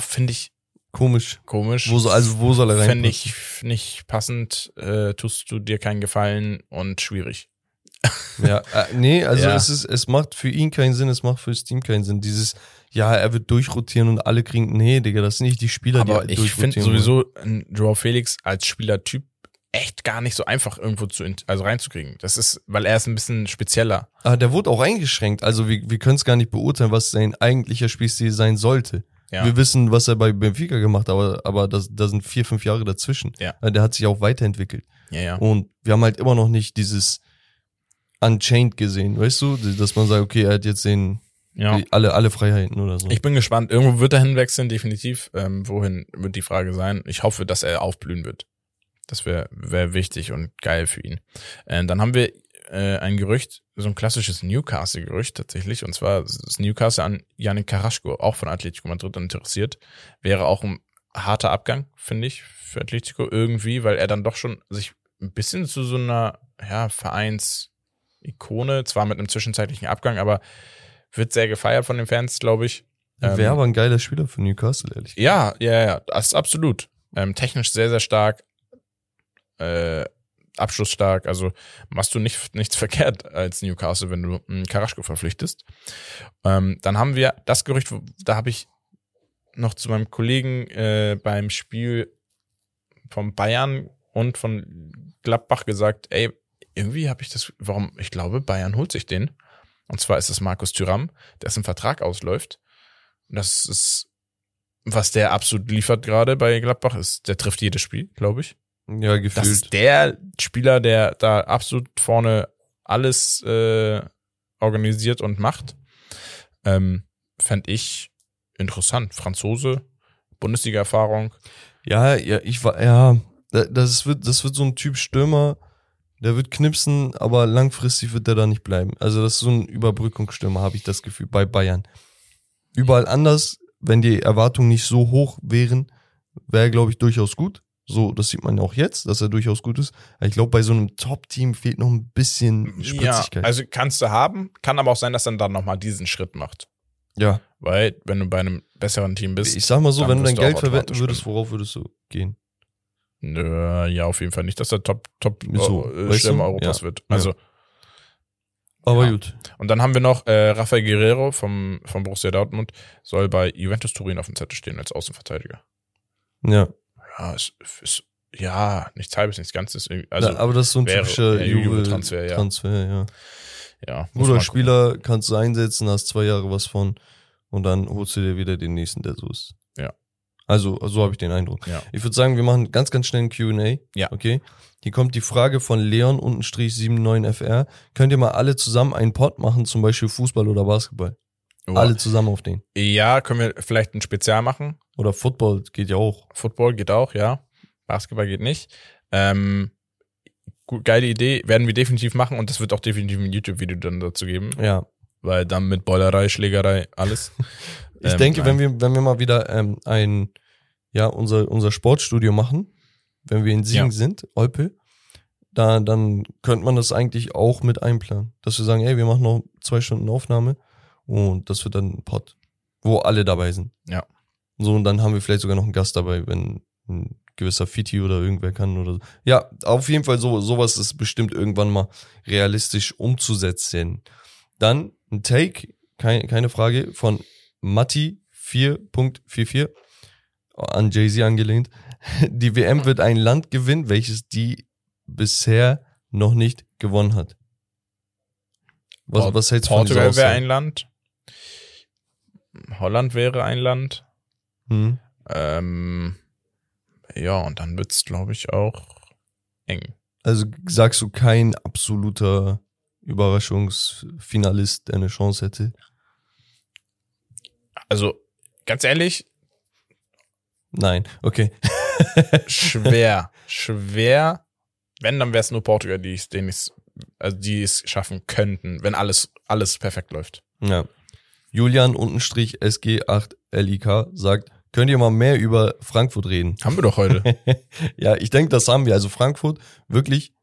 Finde ich Komisch. komisch. Wo so, also wo soll er rein? Fände ich nicht passend, äh, tust du dir keinen Gefallen und schwierig. Ja, äh, nee, also Ja. es ist, es macht für ihn keinen Sinn, es macht für das Team keinen Sinn. Dieses, ja, er wird durchrotieren und alle kriegen, nee, Digga, das sind nicht die Spieler, Aber die ich finde sowieso Joao Felix als Spielertyp echt gar nicht so einfach irgendwo zu also reinzukriegen. Das ist, weil er ist ein bisschen spezieller. Aber der wurde auch eingeschränkt. Also wir, wir können es gar nicht beurteilen, was sein eigentlicher Spielstil sein sollte. Ja. Wir wissen, was er bei Benfica gemacht hat, aber, aber das, da sind vier, fünf Jahre dazwischen. Ja. Äh, Der hat sich auch weiterentwickelt. ja, ja. Und wir haben halt immer noch nicht dieses Unchained gesehen, weißt du? Dass man sagt, okay, er hat jetzt den, ja. alle, alle Freiheiten oder so. Ich bin gespannt. Irgendwo wird er hinwechseln, definitiv. Ähm, wohin wird die Frage sein? Ich hoffe, dass er aufblühen wird. Das wäre wär wichtig und geil für ihn. Äh, dann haben wir äh, ein Gerücht, so ein klassisches Newcastle-Gerücht tatsächlich. Und zwar ist Newcastle an Yannick Carrasco, auch von Atletico Madrid interessiert. Wäre auch ein harter Abgang, finde ich, für Atletico irgendwie, weil er dann doch schon sich ein bisschen zu so einer ja, Vereins-Ikone, zwar mit einem zwischenzeitlichen Abgang, aber wird sehr gefeiert von den Fans, glaube ich. Ähm, Wäre aber ein geiler Spieler für Newcastle, ehrlich gesagt. ja, ja, ja, das ist absolut. Ähm, technisch sehr, sehr stark, äh, abschlussstark. Also machst du nicht, nichts (laughs) verkehrt als Newcastle, wenn du einen Karaschko verpflichtest. Ähm, dann haben wir das Gerücht, wo- da habe ich noch zu meinem Kollegen äh, beim Spiel von Bayern und von Gladbach gesagt, ey, irgendwie habe ich das, warum, ich glaube, Bayern holt sich den. Und zwar ist es Markus Thüram, dessen Vertrag ausläuft. Und Das ist, was der absolut liefert gerade bei Gladbach, ist, der trifft jedes Spiel, glaube ich. Ja, Das gefühlt. ist der Spieler, der da absolut vorne alles äh, organisiert und macht. Ähm, Fände ich interessant. Franzose, Bundesliga-Erfahrung. Ja, ja, ich war, ja, da- das wird, das wird so ein Typ Stürmer, der wird knipsen, aber langfristig wird der da nicht bleiben. Also das ist so ein Überbrückungsstürmer, habe ich das Gefühl, bei Bayern. Überall anders, wenn die Erwartungen nicht so hoch wären, wäre er, glaube ich, durchaus gut. So, das sieht man auch jetzt, dass er durchaus gut ist. Ich glaube, bei so einem Top-Team fehlt noch ein bisschen Ja, Spritzigkeit. also kannst du haben, kann aber auch sein, dass er dann nochmal diesen Schritt macht. ja, Weil, wenn du bei einem besseren Team bist, ich sag mal so, wenn du dein Geld verwenden würdest, worauf würdest du gehen? Nö, ja, auf jeden Fall nicht, dass er Top, Top So, äh, weißt du? Europas Ja. wird. Also, Aber Ja. gut. und dann haben wir noch äh, Rafael Guerrero vom, vom Borussia Dortmund, soll bei Juventus Turin auf dem Zettel stehen als Außenverteidiger. Ja. Ja, ist, ist ja, nichts halbes, nichts ganzes. Also, ja, aber das ist so ein wäre- typischer ja, Juve-Transfer, ja. Transfer, ja. ja, man Spieler, kannst du einsetzen, hast zwei Jahre was von und dann holst du dir wieder den nächsten, der so ist. Also, so habe ich den Eindruck. Ja. Ich würde sagen, wir machen ganz, ganz schnell ein Q&A. Ja. Okay. Hier kommt die Frage von Leon untenstrich 79FR. Könnt ihr mal alle zusammen einen Pod machen, zum Beispiel Fußball oder Basketball? Wow. Alle zusammen auf den. Ja, können wir vielleicht ein Spezial machen. Oder Football geht ja auch. Football geht auch, ja. Basketball geht nicht. Ähm, gut, geile Idee, werden wir definitiv machen und das wird auch definitiv ein YouTube-Video dann dazu geben, Ja. weil dann mit Beulerei, Schlägerei, alles. (laughs) Ich Ähm, denke, wenn nein. wir, wenn wir mal wieder ähm, ein, ja, unser, unser Sportstudio machen, wenn wir in Siegen Ja. sind, Olpe, da, dann könnte man das eigentlich auch mit einplanen. Dass wir sagen, ey, wir machen noch zwei Stunden Aufnahme und das wird dann ein Pod, wo alle dabei sind. Ja. So, und dann haben wir vielleicht sogar noch einen Gast dabei, wenn ein gewisser Fiti oder irgendwer kann oder so. Ja, auf jeden Fall so, sowas ist bestimmt irgendwann mal realistisch umzusetzen. Dann ein Take, kein, keine Frage, von Matti 4.44 an Jay-Z angelehnt. (laughs) Die WM wird ein Land gewinnen, welches die bisher noch nicht gewonnen hat. Was, Port- was hältst du von Portugal wäre ein Land. Holland wäre ein Land. Hm. Ähm, ja, und dann wird's, glaube ich, auch eng. Also sagst du kein absoluter Überraschungsfinalist, der eine Chance hätte? Also, ganz ehrlich, Nein, okay. schwer, (laughs) schwer. Wenn, dann wäre es nur Portugal, die es, den ich's, also die es schaffen könnten, wenn alles, alles perfekt läuft. Ja. Julian untenstrich SG8LIK sagt, könnt ihr mal mehr über Frankfurt reden? Haben wir doch heute. (laughs) ja, ich denke, das haben wir. Also Frankfurt wirklich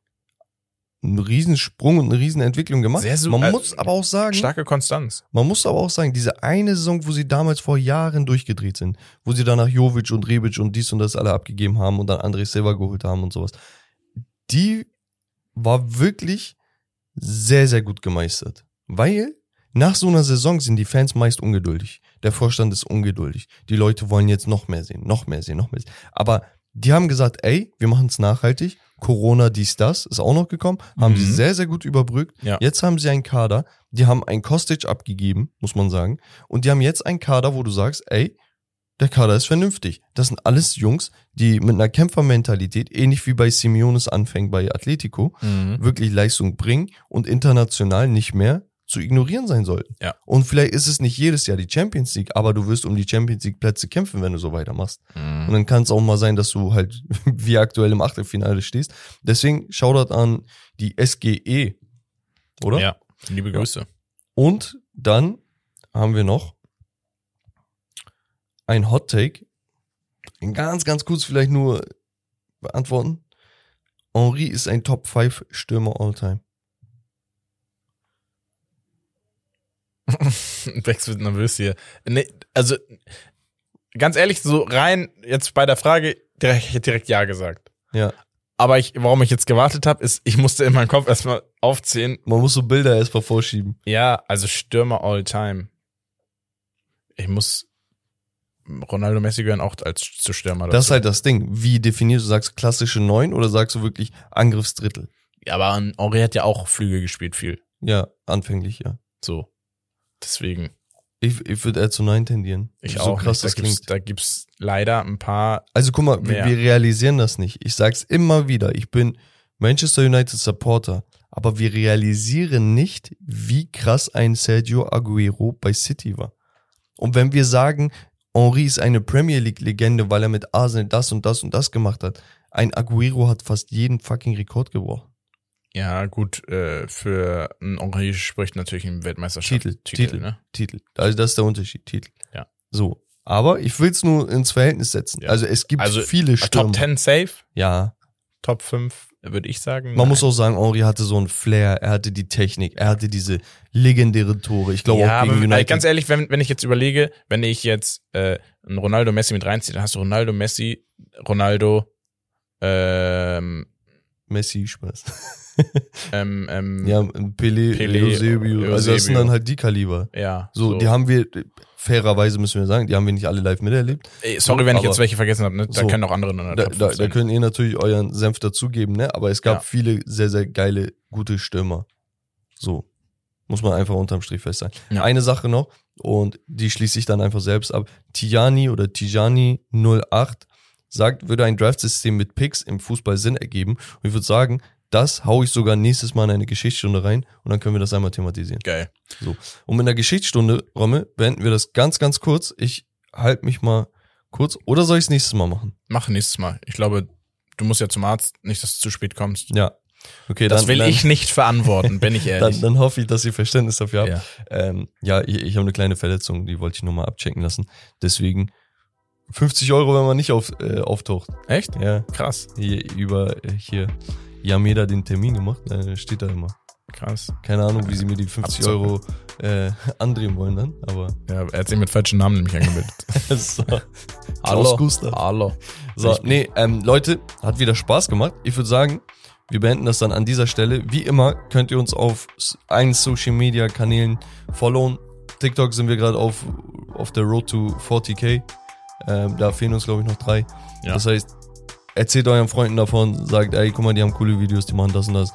einen Riesensprung und eine Riesenentwicklung gemacht. Sehr su- man äh, muss aber auch sagen, Starke Konstanz. man muss aber auch sagen, diese eine Saison, wo sie damals vor Jahren durchgedreht sind, wo sie danach Jovic und Rebic und dies und das alle abgegeben haben und dann André Silva geholt haben und sowas, die war wirklich sehr, sehr gut gemeistert. Weil nach so einer Saison sind die Fans meist ungeduldig. Der Vorstand ist ungeduldig. Die Leute wollen jetzt noch mehr sehen, noch mehr sehen, noch mehr sehen. Aber die haben gesagt, ey, wir machen es nachhaltig. Corona, dies, das, ist auch noch gekommen. Haben Mhm. sie sehr, sehr gut überbrückt. Ja. Jetzt haben sie einen Kader. Die haben einen Kostic abgegeben, muss man sagen. Und die haben jetzt einen Kader, wo du sagst, ey, der Kader ist vernünftig. Das sind alles Jungs, die mit einer Kämpfermentalität, ähnlich wie bei Simeones Anfängen bei Atletico, wirklich Leistung bringen und international nicht mehr zu ignorieren sein sollten. Ja. Und vielleicht ist es nicht jedes Jahr die Champions League, aber du wirst um die Champions League Plätze kämpfen, wenn du so weitermachst. Mhm. Und dann kann es auch mal sein, dass du halt (laughs) wie aktuell im Achtelfinale stehst. Deswegen Shoutout an die SGE, oder? Ja, liebe Grüße. Und dann haben wir noch ein Hot Take. Ganz, ganz kurz vielleicht nur beantworten. Henri ist ein Top 5 Stürmer all (laughs) Bex wird nervös hier. Nee, also, ganz ehrlich, so rein jetzt bei der Frage, direkt, direkt Ja gesagt. Ja. Aber ich, warum ich jetzt gewartet habe, ist, ich musste in meinem Kopf erstmal aufzählen. Man muss so Bilder erstmal vorschieben. Ja, also Stürmer all time. Ich muss Ronaldo Messi gehören auch als zu Stürmer. Das ist dazu. halt das Ding. Wie definierst du, sagst du klassische 9 oder sagst du wirklich Angriffsdrittel? Ja, aber Henri hat ja auch Flügel gespielt, viel. Ja, anfänglich, ja. So. Deswegen, Ich, ich würde eher zu 9 tendieren. ich so auch. krass nicht. das da, gibt's, klingt. da gibt's leider ein paar. Also guck mal, wir, wir realisieren das nicht. Ich sag's immer wieder. Ich bin Manchester United Supporter, aber wir realisieren nicht, wie krass ein Sergio Aguero bei City war. Und wenn wir sagen, Henri ist eine Premier League Legende, weil er mit Arsenal das und das und das gemacht hat, ein Aguero hat fast jeden fucking Rekord gebrochen. Ja, gut, äh, für ein Henri spricht natürlich ein Weltmeisterschaft. Titel, Titel, ne? Titel. Also das ist der Unterschied, Titel. Ja. So. Aber ich will's nur ins Verhältnis setzen. Ja. Also es gibt Also, viele Stürmer. Top 10 safe, Ja, Top 5, würde ich sagen. Man Nein. muss auch sagen, Henri hatte so einen Flair, er hatte die Technik, er hatte diese legendären Tore. Ich glaube ja, auch gegen aber, United. ganz ehrlich, wenn, wenn ich jetzt überlege, wenn ich jetzt äh, einen Ronaldo Messi mit reinziehe, dann hast du Ronaldo Messi, Ronaldo, ähm, Messi, Spaß. (laughs) ähm, ähm, ja, Pelé, Pelé, Eusebio. Also das sind Eusebio. dann halt die Kaliber. ja So, die haben wir, fairerweise müssen wir sagen, die haben wir nicht alle live miterlebt. Ey, sorry, wenn ich jetzt welche vergessen habe, ne? Da So. können auch andere der Da, da, 5 da könnt ihr natürlich euren Senf dazugeben, ne? Aber es gab Ja. viele sehr, sehr geile, gute Stürmer. So. Muss man einfach unterm Strich fest sein. Ja. Eine Sache noch, und die schließe ich dann einfach selbst ab. Tijani oder Tijani 08 sagt, würde ein Draftsystem mit Picks im Fußball Sinn ergeben. Und ich würde sagen, das hau ich sogar nächstes Mal in eine Geschichtsstunde rein und dann können wir das einmal thematisieren. Geil. Und mit einer Geschichtsstunde, Romme, beenden wir das ganz, ganz kurz. Ich halte mich mal kurz. Oder soll ich es nächstes Mal machen? Mach nächstes Mal. Ich glaube, du musst ja zum Arzt, nicht, dass du zu spät kommst. Ja. Okay, Das dann, will dann, ich nicht verantworten, bin ich (laughs) Dann, ehrlich. dann hoffe ich, dass ihr Verständnis dafür habt. ja. Ähm, ja, ich, ich habe eine kleine Verletzung, die wollte ich nur mal abchecken lassen. Deswegen 50 Euro, wenn man nicht auf, äh, auftaucht. Echt? Ja, Krass, hier über äh, hier Yameda den Termin gemacht, äh, steht da immer. krass. Keine Ahnung, wie sie mir die 50 Abzocken. Euro äh, (laughs) andrehen wollen dann, aber Ja, er hat sich mit falschen Namen nämlich angemeldet. (laughs) so. Gustav. Hallo. So, nee, ähm, Leute, hat wieder Spaß gemacht. Ich würde sagen, wir beenden das dann an dieser Stelle. Wie immer könnt ihr uns auf allen Social Media Kanälen followen. TikTok sind wir gerade auf, auf der Road to 40k. Ähm, da fehlen uns, glaube ich, noch drei. Ja. Das heißt, erzählt euren Freunden davon, sagt, ey, guck mal, die haben coole Videos, die machen das und das.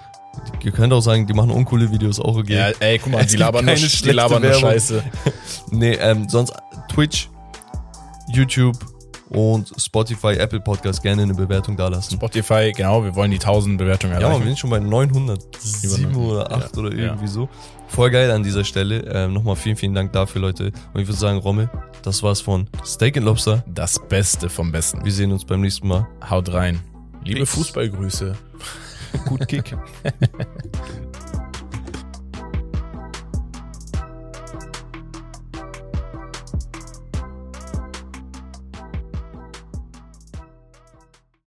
Ihr könnt auch sagen, die machen uncoole Videos, auch okay. Ja, ey, guck mal, Es die labern nur, die labern nur. Scheiße. (laughs) Nee, ähm, sonst Twitch, YouTube Und Spotify, Apple Podcast gerne eine Bewertung da lassen. Spotify, genau, wir wollen die 1000 Bewertungen Ja, man, wir erreichen. sind schon bei 907 oder 8 Ja, oder ja. irgendwie so. Voll geil an dieser Stelle. Ähm, Nochmal vielen, vielen Dank dafür, Leute. Und ich würde sagen, Rommel, das war's von Steak and Lobster. Das Beste vom Besten. Wir sehen uns beim nächsten Mal. Haut rein. Liebe Peace. Fußballgrüße. Gut Kick. (laughs)